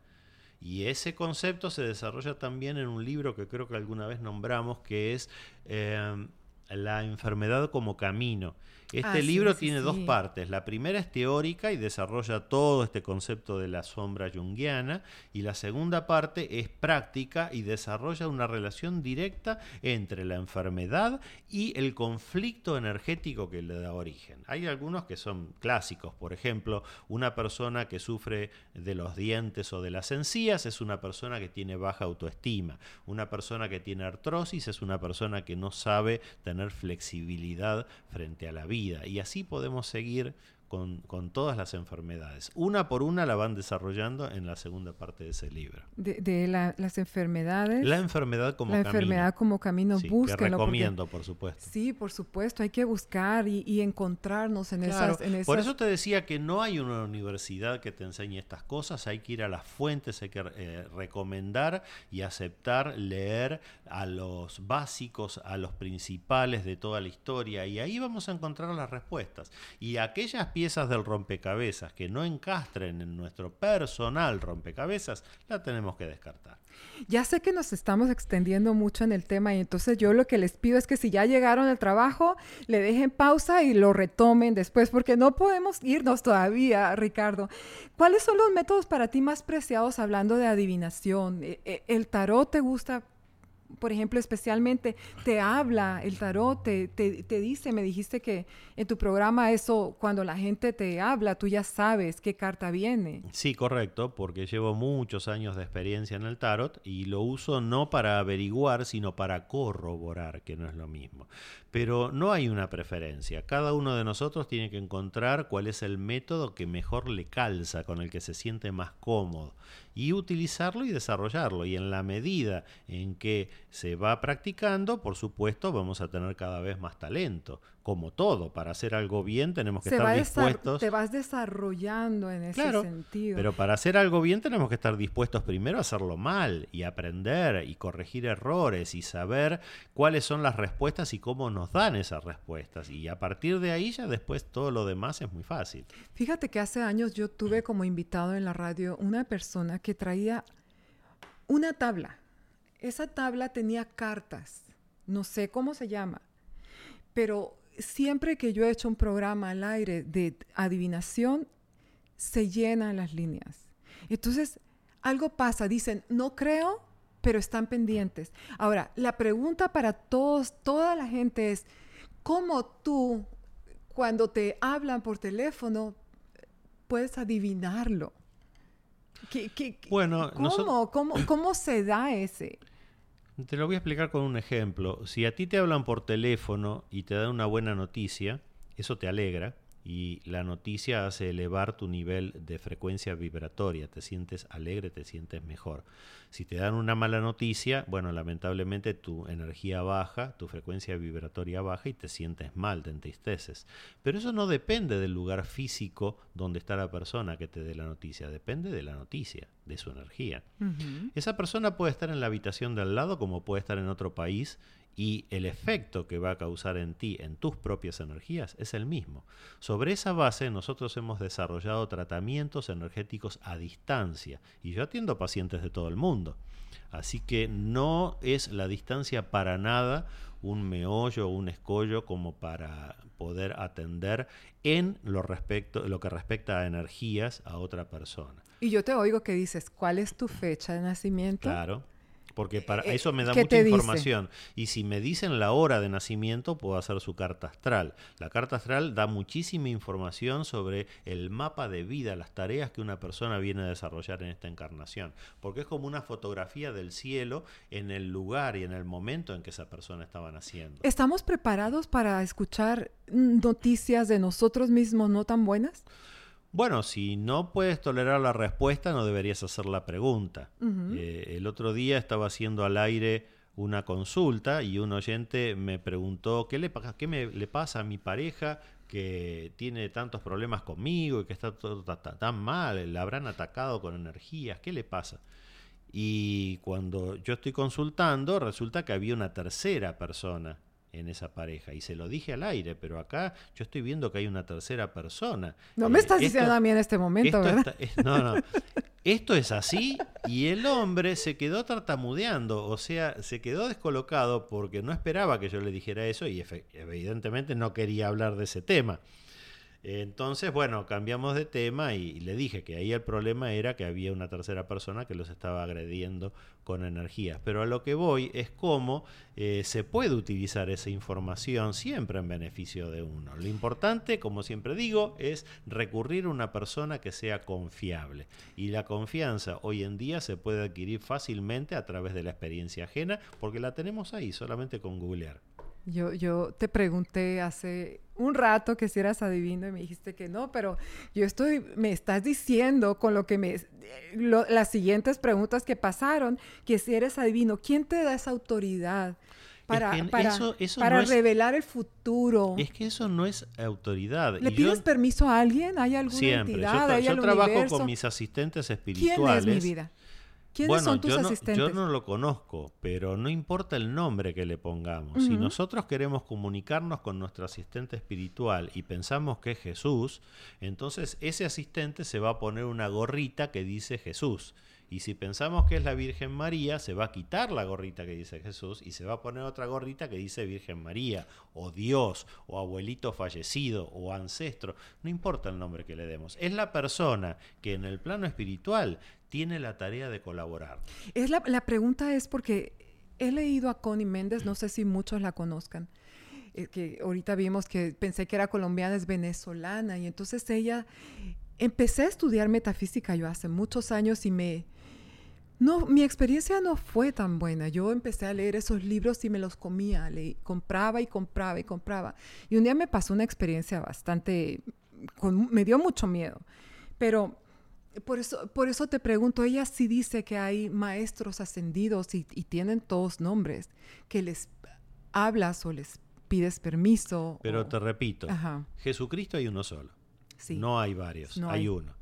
Y ese concepto se desarrolla también en un libro que creo que alguna vez nombramos, que es eh, La enfermedad como camino. Este libro tiene dos partes. La primera es teórica y desarrolla todo este concepto de la sombra junguiana. Y la segunda parte es práctica y desarrolla una relación directa entre la enfermedad y el conflicto energético que le da origen. Hay algunos que son clásicos. Por ejemplo, una persona que sufre de los dientes o de las encías es una persona que tiene baja autoestima. Una persona que tiene artrosis es una persona que no sabe tener flexibilidad frente a la vida y así podemos seguir con, todas las enfermedades. Una por una la van desarrollando en la segunda parte de ese libro. De, las enfermedades. La enfermedad como camino. La enfermedad como camino, sí, Que recomiendo, por supuesto. Sí, por supuesto, hay que buscar y, encontrarnos en, esas, en, Por eso te decía que no hay una universidad que te enseñe estas cosas, hay que ir a las fuentes, hay que eh, recomendar y aceptar, leer a los básicos, a los principales de toda la historia y ahí vamos a encontrar las respuestas. Y aquellas piezas del rompecabezas que no encastren en nuestro personal rompecabezas, la tenemos que descartar. Ya sé que nos estamos extendiendo mucho en el tema y entonces yo lo que les pido es que si ya llegaron al trabajo, le dejen pausa y lo retomen después, porque no podemos irnos todavía, Ricardo. ¿Cuáles son los métodos para ti más preciados hablando de adivinación? ¿E, e, ¿El tarot te gusta por ejemplo, especialmente te habla el tarot, te, te, dice, me dijiste que en tu programa eso, cuando la gente te habla, tú ya sabes qué carta viene. Sí, correcto, porque llevo muchos años de experiencia en el tarot y lo uso no para averiguar, sino para corroborar, que no es lo mismo. Pero no hay una preferencia, cada uno de nosotros tiene que encontrar cuál es el método que mejor le calza, con el que se siente más cómodo y utilizarlo y desarrollarlo. Y en la medida en que se va practicando, por supuesto, vamos a tener cada vez más talento como todo, para hacer algo bien tenemos que estar dispuestos. Te vas desarrollando en ese sentido. Pero para hacer algo bien tenemos que estar dispuestos primero a hacerlo mal y aprender y corregir errores y saber cuáles son las respuestas y cómo nos dan esas respuestas. Y a partir de ahí ya después todo lo demás es muy fácil. Fíjate que hace años yo tuve como invitado en la radio una persona que traía una tabla. Esa tabla tenía cartas. No sé cómo se llama pero siempre que yo he hecho un programa al aire de adivinación, se llenan las líneas. Entonces, algo pasa, dicen, no creo, pero están pendientes. Ahora, la pregunta para todos, toda la gente es, ¿cómo tú, cuando te hablan por teléfono, puedes adivinarlo? bueno, ¿Cómo, ¿Cómo, ¿Cómo se da ese? Te lo voy a explicar con un ejemplo. Si a ti te hablan por teléfono y te dan una buena noticia, eso te alegra y la noticia hace elevar tu nivel de frecuencia vibratoria, te sientes alegre, te sientes mejor. Si te dan una mala noticia, bueno, lamentablemente tu energía baja, tu frecuencia vibratoria baja y te sientes mal, te entristeces. Pero eso no depende del lugar físico donde está la persona que te dé la noticia, depende de la noticia, de su energía. Esa persona puede estar en la habitación de al lado como puede estar en otro país y el efecto que va a causar en ti, en tus propias energías, es el mismo. Sobre esa base nosotros hemos desarrollado tratamientos energéticos a distancia y yo atiendo pacientes de todo el mundo. Así que no es la distancia para nada un meollo o un escollo como para poder atender en lo, respecto, lo que respecta a energías a otra persona. Y yo te oigo que dices, ¿cuál es tu fecha de nacimiento? Claro porque para eh, eso me da mucha información. Y si me dicen la hora de nacimiento, puedo hacer su carta astral. La carta astral da muchísima información sobre el mapa de vida, las tareas que una persona viene a desarrollar en esta encarnación, porque es como una fotografía del cielo en el lugar y en el momento en que esa persona estaba naciendo. ¿Estamos preparados para escuchar noticias de nosotros mismos no tan buenas? Bueno, si no puedes tolerar la respuesta, no deberías hacer la pregunta. Eh, el otro día estaba haciendo al aire una consulta y un oyente me preguntó qué le, qué me, le pasa a mi pareja que tiene tantos problemas conmigo y que está todo tan mal, la habrán atacado con energías, ¿qué le pasa? Y cuando yo estoy consultando, resulta que había una tercera persona en esa pareja. Y se lo dije al aire, pero acá yo estoy viendo que hay una tercera persona. No me estás diciendo a mí en este momento, ¿verdad? no, no. Esto es así y el hombre se quedó tartamudeando, o sea, se quedó descolocado porque no esperaba que yo le dijera eso y evidentemente no quería hablar de ese tema. Entonces, bueno, cambiamos de tema y, le dije que ahí el problema era que había una tercera persona que los estaba agrediendo con energías. Pero a lo que voy es cómo eh, se puede utilizar esa información siempre en beneficio de uno. Lo importante, como siempre digo, es recurrir a una persona que sea confiable. Y la confianza hoy en día se puede adquirir fácilmente a través de la experiencia ajena porque la tenemos ahí solamente con googlear. Yo, yo te pregunté hace un rato que si eras adivino y me dijiste que no, pero yo estoy, me estás diciendo con lo que me, las siguientes preguntas que pasaron, que si eres adivino, ¿quién te da esa autoridad? Para, para, revelar el futuro. Es que eso no es autoridad. ¿Le pides permiso a alguien? ¿Hay alguna entidad? Yo, yo trabajo con mis asistentes espirituales. ¿Quién es mi vida? ¿Quiénes son tus yo asistentes? No, yo no lo conozco, pero no importa el nombre que le pongamos. Si nosotros queremos comunicarnos con nuestro asistente espiritual y pensamos que es Jesús, entonces ese asistente se va a poner una gorrita que dice Jesús. Y si pensamos que es la Virgen María, se va a quitar la gorrita que dice Jesús y se va a poner otra gorrita que dice Virgen María, o Dios, o abuelito fallecido, o ancestro. No importa el nombre que le demos. Es la persona que en el plano espiritual tiene la tarea de colaborar. Es la, pregunta es porque he leído a Connie Méndez, no sé si muchos la conozcan eh, que ahorita vimos que pensé que era colombiana, es venezolana, y entonces ella, empecé a estudiar metafísica yo hace muchos años y me, no, mi experiencia no fue tan buena. Yo empecé a leer esos libros y me los comía, le compraba y compraba y compraba. Y un día me pasó una experiencia bastante, me dio mucho miedo. Pero por eso, por eso te pregunto, ella sí dice que hay maestros ascendidos y, tienen todos nombres, que les hablas o les pides permiso. Pero te repito, Jesucristo hay uno solo. No hay varios, hay, uno.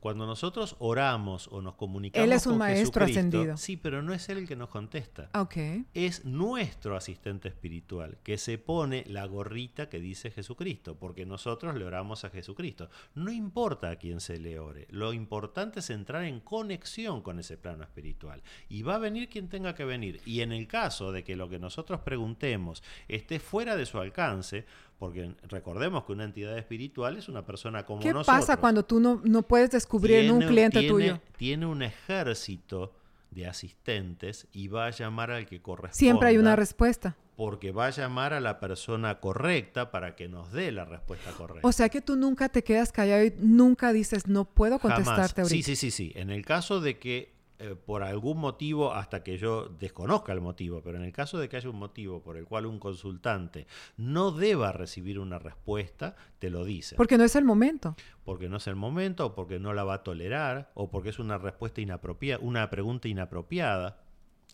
Cuando nosotros oramos o nos comunicamos Él es un maestro ascendido. Sí, pero no es él el que nos contesta. Okay. Es nuestro asistente espiritual que se pone la gorrita que dice Jesucristo, porque nosotros le oramos a Jesucristo. No importa a quién se le ore, lo importante es entrar en conexión con ese plano espiritual. Y va a venir quien tenga que venir. Y en el caso de que lo que nosotros preguntemos esté fuera de su alcance, porque recordemos que una entidad espiritual es una persona como nosotros. ¿Qué pasa cuando tú no, no puedes descubrir en un cliente tuyo? Tiene un ejército de asistentes y va a llamar al que corresponda. Siempre hay una respuesta. porque va a llamar a la persona correcta para que nos dé la respuesta correcta. O sea que tú nunca te quedas callado y nunca dices, no puedo contestarte ahorita. Sí, sí, sí, sí. En el caso de que eh, por algún motivo, hasta que yo desconozca el motivo, pero en el caso de que haya un motivo por el cual un consultante no deba recibir una respuesta, te lo dice. Porque no es el momento. Porque no es el momento, o porque no la va a tolerar, o porque es una respuesta inapropiada, una pregunta inapropiada.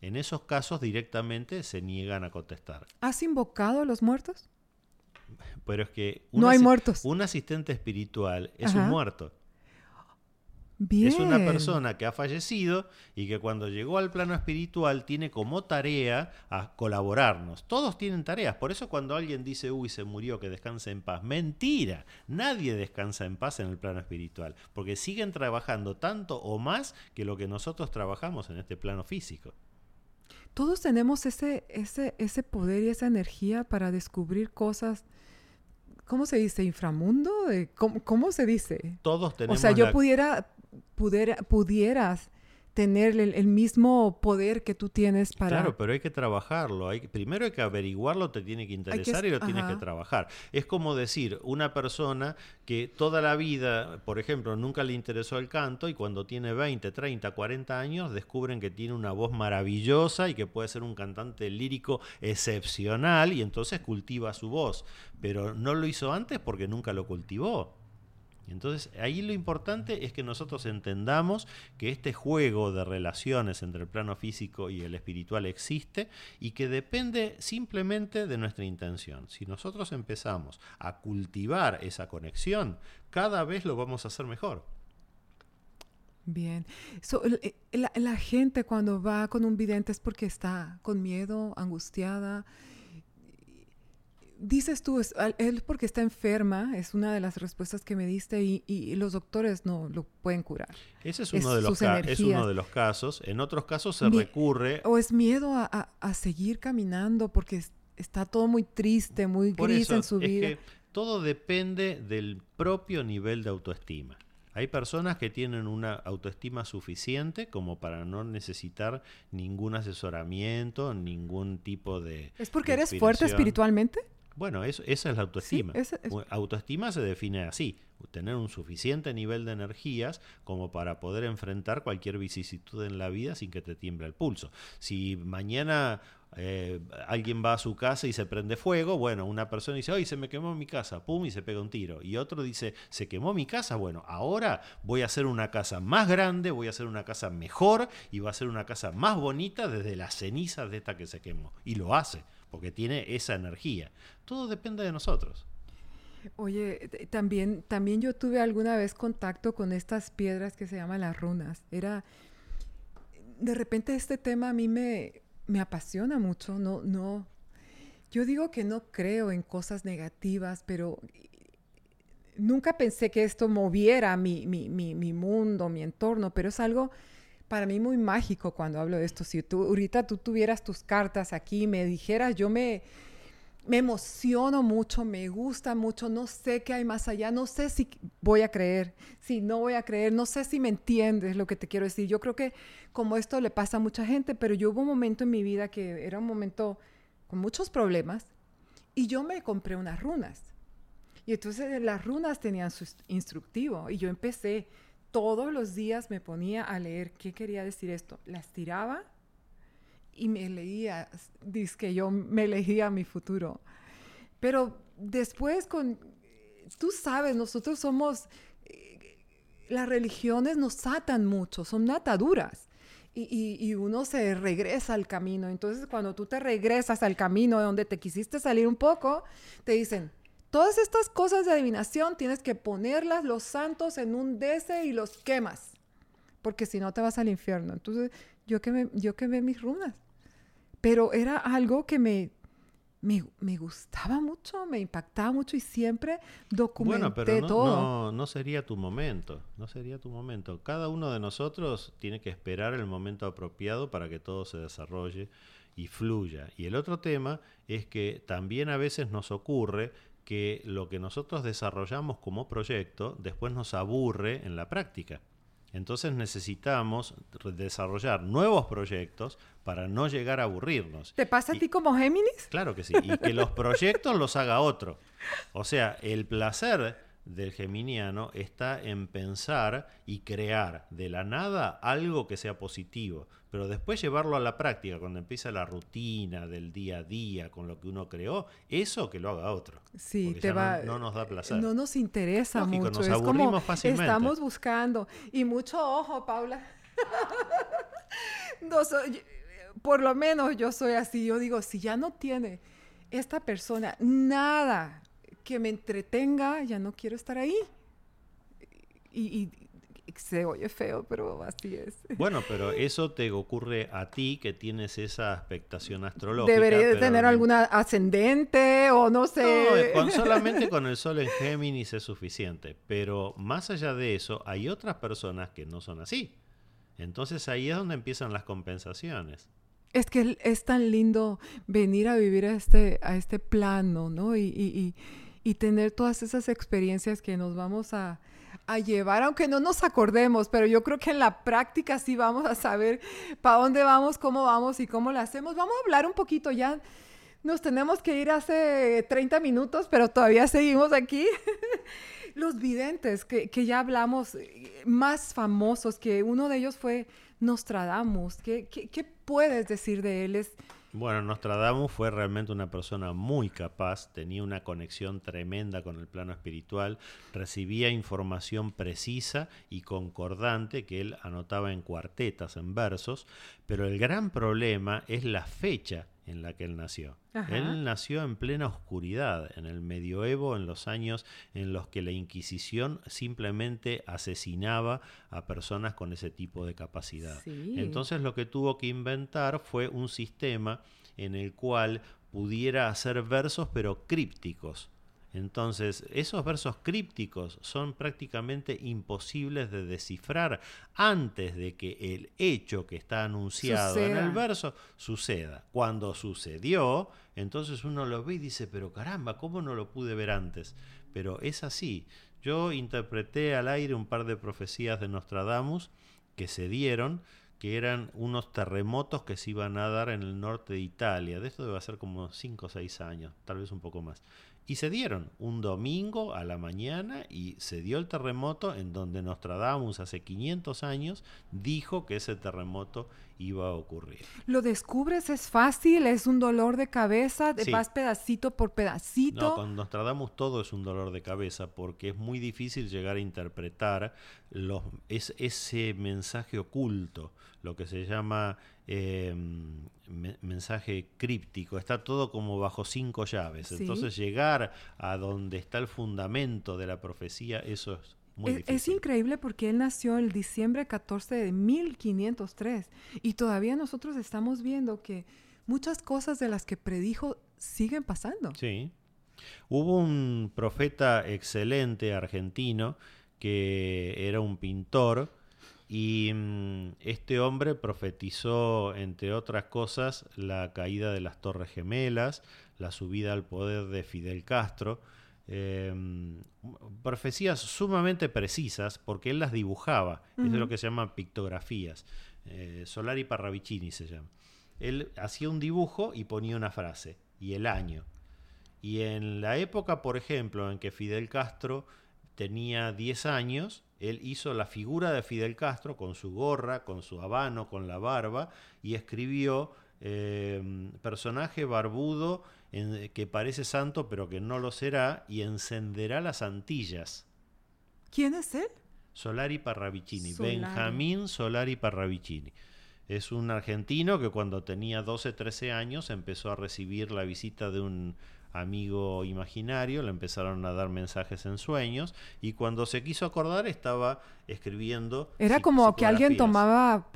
En esos casos directamente se niegan a contestar. ¿Has invocado a los muertos? Pero es que no hay muertos. un asistente espiritual es un muerto. Bien. Es una persona que ha fallecido y que cuando llegó al plano espiritual tiene como tarea a colaborarnos. Todos tienen tareas. Por eso cuando alguien dice, uy, se murió, que descanse en paz. Mentira. Nadie descansa en paz en el plano espiritual. Porque siguen trabajando tanto o más que lo que nosotros trabajamos en este plano físico. Todos tenemos ese, ese, ese poder y esa energía para descubrir cosas ¿cómo se dice? ¿Inframundo? ¿Cómo, cómo se dice? Todos tenemos. O sea, yo pudiera, pudiera, pudieras tener el, mismo poder que tú tienes para... Claro, pero hay que trabajarlo. Hay, primero hay que averiguarlo, te tiene que interesar y lo tienes que trabajar. Es como decir, una persona que toda la vida, por ejemplo, nunca le interesó el canto y cuando tiene 20, 30, 40 años descubren que tiene una voz maravillosa y que puede ser un cantante lírico excepcional y entonces cultiva su voz. Pero no lo hizo antes porque nunca lo cultivó. Entonces, ahí lo importante es que nosotros entendamos que este juego de relaciones entre el plano físico y el espiritual existe y que depende simplemente de nuestra intención. Si nosotros empezamos a cultivar esa conexión, cada vez lo vamos a hacer mejor. Bien. Eh, la, la, gente cuando va con un vidente es porque está con miedo, angustiada, dices tú, es, él porque está enferma, es una de las respuestas que me diste y, los doctores no lo pueden curar. Ese es uno, de, los es uno de los casos. En otros casos se recurre... O es miedo a, seguir caminando porque está todo muy triste, muy gris en su vida. Que todo depende del propio nivel de autoestima. Hay personas que tienen una autoestima suficiente como para no necesitar ningún asesoramiento, ningún tipo de... ¿Es porque eres fuerte espiritualmente? Bueno, eso, esa es la autoestima. Autoestima se define así, tener un suficiente nivel de energías como para poder enfrentar cualquier vicisitud en la vida sin que te tiemble el pulso. Si mañana eh, alguien va a su casa y se prende fuego, bueno, una persona dice, ¡ay, se me quemó mi casa! ¡Pum! y se pega un tiro. Y otro dice, se quemó mi casa, bueno, ahora voy a hacer una casa más grande, voy a hacer una casa mejor y va a ser una casa más bonita desde las cenizas de esta que se quemó. Y lo hace porque tiene esa energía. Todo depende de nosotros. Oye, también, también yo tuve alguna vez contacto con estas piedras que se llaman las runas. Era, de repente este tema a mí me, me apasiona mucho. No, no, yo digo que no creo en cosas negativas, pero nunca pensé que esto moviera mi, mi, mi, mi mundo, mi entorno, pero es algo para mí muy mágico cuando hablo de esto. Si tú ahorita tú tuvieras tus cartas aquí, me dijeras, yo me, me emociono mucho, me gusta mucho, no sé qué hay más allá, no sé si voy a creer, si no voy a creer, no sé si me entiendes lo que te quiero decir. Yo creo que como esto le pasa a mucha gente, pero yo hubo un momento en mi vida que era un momento con muchos problemas y yo me compré unas runas. Y entonces las runas tenían su instructivo y yo empecé todos los días me ponía a leer qué quería decir esto. Las tiraba y me leía, dice que yo me leía mi futuro. Pero después con, tú sabes, nosotros somos, eh, las religiones nos atan mucho, son ataduras. Y, y, uno se regresa al camino. Entonces, cuando tú te regresas al camino de donde te quisiste salir un poco, te dicen, Todas estas cosas de adivinación tienes que ponerlas los santos en un dese y los quemas, porque si no te vas al infierno. Entonces yo quemé, yo quemé mis runas, pero era algo que me, me, gustaba mucho, me impactaba mucho y siempre documenté bueno, pero no, todo. No, no sería tu momento, no sería tu momento. Cada uno de nosotros tiene que esperar el momento apropiado para que todo se desarrolle y fluya. Y el otro tema es que también a veces nos ocurre que lo que nosotros desarrollamos como proyecto después nos aburre en la práctica. Entonces necesitamos desarrollar nuevos proyectos para no llegar a aburrirnos. ¿Te pasa a ti como Géminis? Claro que sí, y que los proyectos los haga otro. O sea, el placer del geminiano está en pensar y crear de la nada algo que sea positivo, pero después llevarlo a la práctica, cuando empieza la rutina del día a día con lo que uno creó, eso que lo haga otro. Sí, te va, no, nos da placer. No nos interesa mucho. es como estamos buscando. Y mucho ojo, Paula. [laughs] no por lo menos yo soy así. Yo digo, si ya no tiene esta persona nada que me entretenga, ya no quiero estar ahí. Y, se oye feo, pero así es. Bueno, pero eso te ocurre a ti que tienes esa expectación astrológica. Debería tener alguna ascendente o no sé. No, solamente con el sol en Géminis es suficiente. Pero más allá de eso, hay otras personas que no son así. Entonces ahí es donde empiezan las compensaciones. Es que es tan lindo venir a vivir a este, a este plano, ¿no? y y tener todas esas experiencias que nos vamos a, llevar, aunque no nos acordemos, pero yo creo que en la práctica sí vamos a saber para dónde vamos, cómo vamos y cómo lo hacemos. Vamos a hablar un poquito ya. Nos tenemos que ir hace 30 minutos, pero todavía seguimos aquí. [laughs] Los videntes, que, ya hablamos, eh, más famosos, que uno de ellos fue Nostradamus. ¿Qué, qué puedes decir de él? Bueno, Nostradamus fue realmente una persona muy capaz, tenía una conexión tremenda con el plano espiritual, recibía información precisa y concordante que él anotaba en cuartetas, en versos, pero el gran problema es la fecha en la que él nació. Él nació en plena oscuridad, en el medioevo, en los años en los que la Inquisición simplemente asesinaba a personas con ese tipo de capacidad. Entonces lo que tuvo que inventar fue un sistema en el cual pudiera hacer versos pero crípticos entonces, esos versos crípticos son prácticamente imposibles de descifrar antes de que el hecho que está anunciado en el verso suceda. Cuando sucedió, entonces uno lo ve y dice, pero caramba, ¿cómo no lo pude ver antes? Pero es así. Yo interpreté al aire un par de profecías de Nostradamus que se dieron que eran unos terremotos que se iban a dar en el norte de Italia. De esto debe ser como 5 o 6 años, tal vez un poco más. Y se dieron un domingo a la mañana y se dio el terremoto en donde Nostradamus hace 500 años dijo que ese terremoto iba a ocurrir. Lo descubres, es fácil, es un dolor de cabeza, vas pedacito por pedacito. No, con Nostradamus todo es un dolor de cabeza porque es muy difícil llegar a interpretar los, es, ese mensaje oculto, lo que se llama em, mensaje críptico, está todo como bajo cinco llaves. Entonces llegar a donde está el fundamento de la profecía, eso es muy. Es increíble porque él nació el diciembre 14 de 1503 y todavía nosotros estamos viendo que muchas cosas de las que predijo siguen pasando. Sí. Hubo un profeta excelente argentino que era un pintor y mm, este hombre profetizó, entre otras cosas, la caída de las Torres Gemelas, la subida al poder de Fidel Castro. Em, profecías sumamente precisas porque él las dibujaba. Es lo que se llama pictografías. Eh, Solari Parravicini se llama. Él hacía un dibujo y ponía una frase y el año. Y en la época, por ejemplo, en que Fidel Castro tenía 10 años, él hizo la figura de Fidel Castro con su gorra, con su habano, con la barba, y escribió eh, personaje barbudo que parece santo pero que no lo será, y encenderá las antillas. ¿Quién es él? Solari Parravicini, Benjamín Solari Parravicini. Es un argentino que cuando tenía 12, 13 años empezó a recibir la visita de un amigo imaginario, le empezaron a dar mensajes en sueños y cuando se quiso acordar estaba escribiendo. Era como que alguien tomaba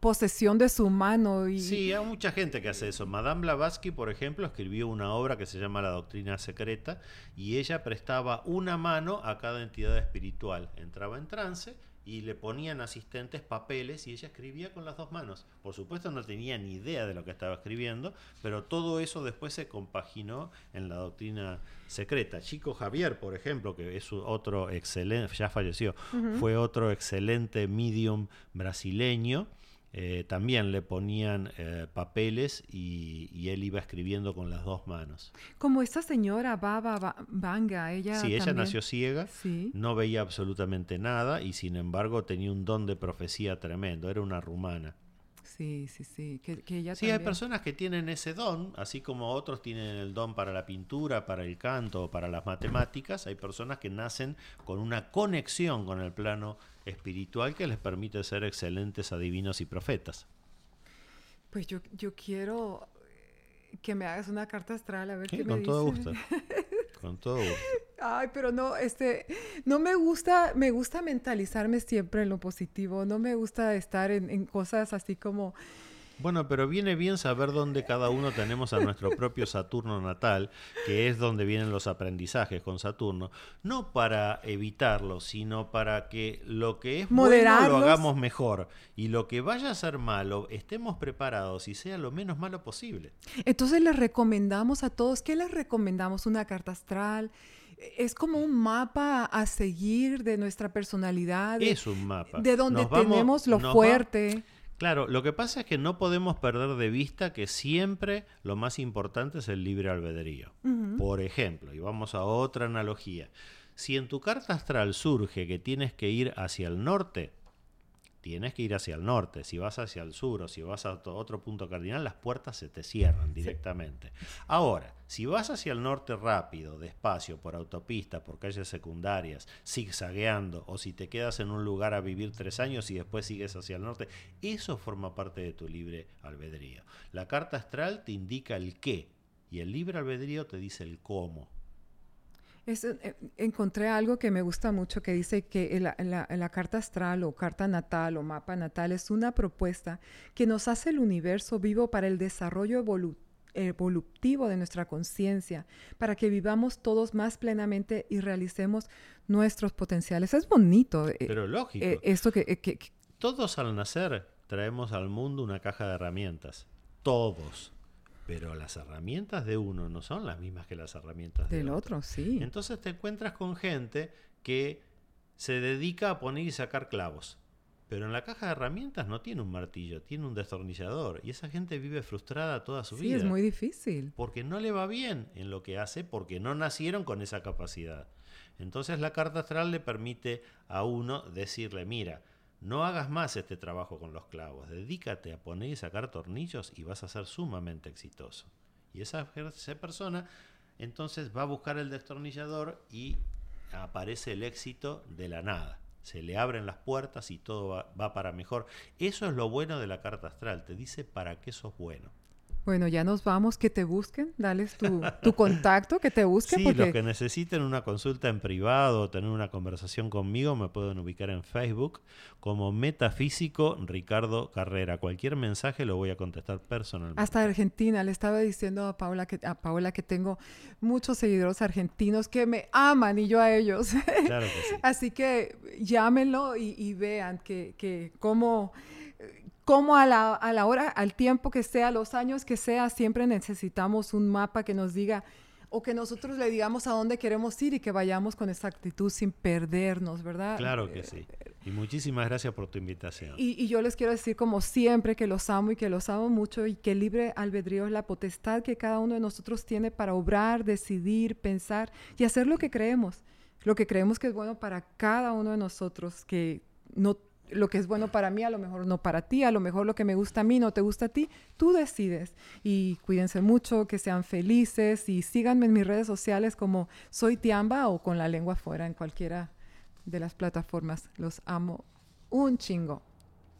posesión de su mano. Y... Sí, hay mucha gente que hace eso. Madame Blavatsky, por ejemplo, escribió una obra que se llama La Doctrina Secreta y ella prestaba una mano a cada entidad espiritual. Entraba en trance y le ponían asistentes papeles y ella escribía con las dos manos. Por supuesto no tenía ni idea de lo que estaba escribiendo, pero todo eso después se compaginó en la doctrina secreta. Chico Javier, por ejemplo, que es otro excelente, ya falleció, fue otro excelente medium brasileño eh, también le ponían eh, papeles y, él iba escribiendo con las dos manos. Como esta señora Baba Banga, ella. Sí, ella nació ciega, no veía absolutamente nada y sin embargo tenía un don de profecía tremendo, era una rumana. Sí, sí, sí. Que, sí, hay personas que tienen ese don, así como otros tienen el don para la pintura, para el canto, para las matemáticas. Hay personas que nacen con una conexión con el plano espiritual que les permite ser excelentes adivinos y profetas. Pues yo, yo quiero que me hagas una carta astral a ver qué me Con todo gusto. [laughs] con todo gusto. Ay, pero no, este, no me gusta, me gusta mentalizarme siempre en lo positivo, no me gusta estar en, en cosas así como, bueno, pero viene bien saber dónde cada uno tenemos a nuestro propio Saturno natal, que es donde vienen los aprendizajes con Saturno, no para evitarlo, sino para que lo que es bueno lo hagamos mejor y lo que vaya a ser malo estemos preparados y sea lo menos malo posible. Entonces les recomendamos a todos, ¿qué les recomendamos? Una carta astral es como un mapa a seguir de nuestra personalidad. es un mapa. De donde tenemos lo fuerte. Claro, lo que pasa es que no podemos perder de vista que siempre lo más importante es el libre albedrío. Por ejemplo, y vamos a otra analogía, si en tu carta astral surge que tienes que ir hacia el norte, tienes que ir hacia el norte. Si vas hacia el sur o si vas a otro punto cardinal, las puertas se te cierran directamente. Ahora, si vas hacia el norte rápido, despacio, por autopista, por calles secundarias, zigzagueando, o si te quedas en un lugar a vivir tres años y después sigues hacia el norte, eso forma parte de tu libre albedrío. La carta astral te indica el qué y el libre albedrío te dice el cómo. Eh, encontré algo que me gusta mucho que dice que la, carta astral o carta natal o mapa natal es una propuesta que nos hace el universo vivo para el desarrollo evolutivo de nuestra conciencia, para que vivamos todos más plenamente y realicemos nuestros potenciales. Es bonito. Eh, Pero lógico. Eh, esto que, Todos al nacer traemos al mundo una caja de herramientas. Todos pero las herramientas de uno no son las mismas que las herramientas del otro. sí. Entonces te encuentras con gente que se dedica a poner y sacar clavos. Pero en la caja de herramientas no tiene un martillo, tiene un destornillador. Y esa gente vive frustrada toda su vida. Sí, es muy difícil. Porque no le va bien en lo que hace, porque no nacieron con esa capacidad. Entonces la carta astral le permite a uno decirle, mira, no hagas más este trabajo con los clavos, dedícate a poner y sacar tornillos y vas a ser sumamente exitoso. Y esa, persona entonces va a buscar el destornillador y aparece el éxito de la nada. Se le abren las puertas y todo va, va para mejor. Eso es lo bueno de la carta astral, te dice para qué sos bueno. Bueno, ya nos vamos, que te busquen, dales tu, tu contacto, que te busquen. Sí, los que necesiten una consulta en privado o tener una conversación conmigo me pueden ubicar en Facebook como Metafísico Ricardo Carrera. Cualquier mensaje lo voy a contestar personalmente. Hasta Argentina, le estaba diciendo a Paula que, a Paula que tengo muchos seguidores argentinos que me aman y yo a ellos. Claro que sí. [laughs] Así que llámenlo y, y vean que, que cómo como a la, a la hora, al tiempo que sea, los años que sea, siempre necesitamos un mapa que nos diga o que nosotros le digamos a dónde queremos ir y que vayamos con esa actitud sin perdernos, ¿verdad? Claro que sí. Y muchísimas gracias por tu invitación. Y, y, yo les quiero decir como siempre que los amo y que los amo mucho y que libre albedrío es la potestad que cada uno de nosotros tiene para obrar, decidir, pensar y hacer lo que creemos. Lo que creemos que es bueno para cada uno de nosotros, que no lo que es bueno para mí, a lo mejor no para ti, a lo mejor lo que me gusta a mí no te gusta a ti, tú decides. Y cuídense mucho, que sean felices y síganme en mis redes sociales como soy Tiamba o con la lengua fuera en cualquiera de las plataformas. Los amo un chingo.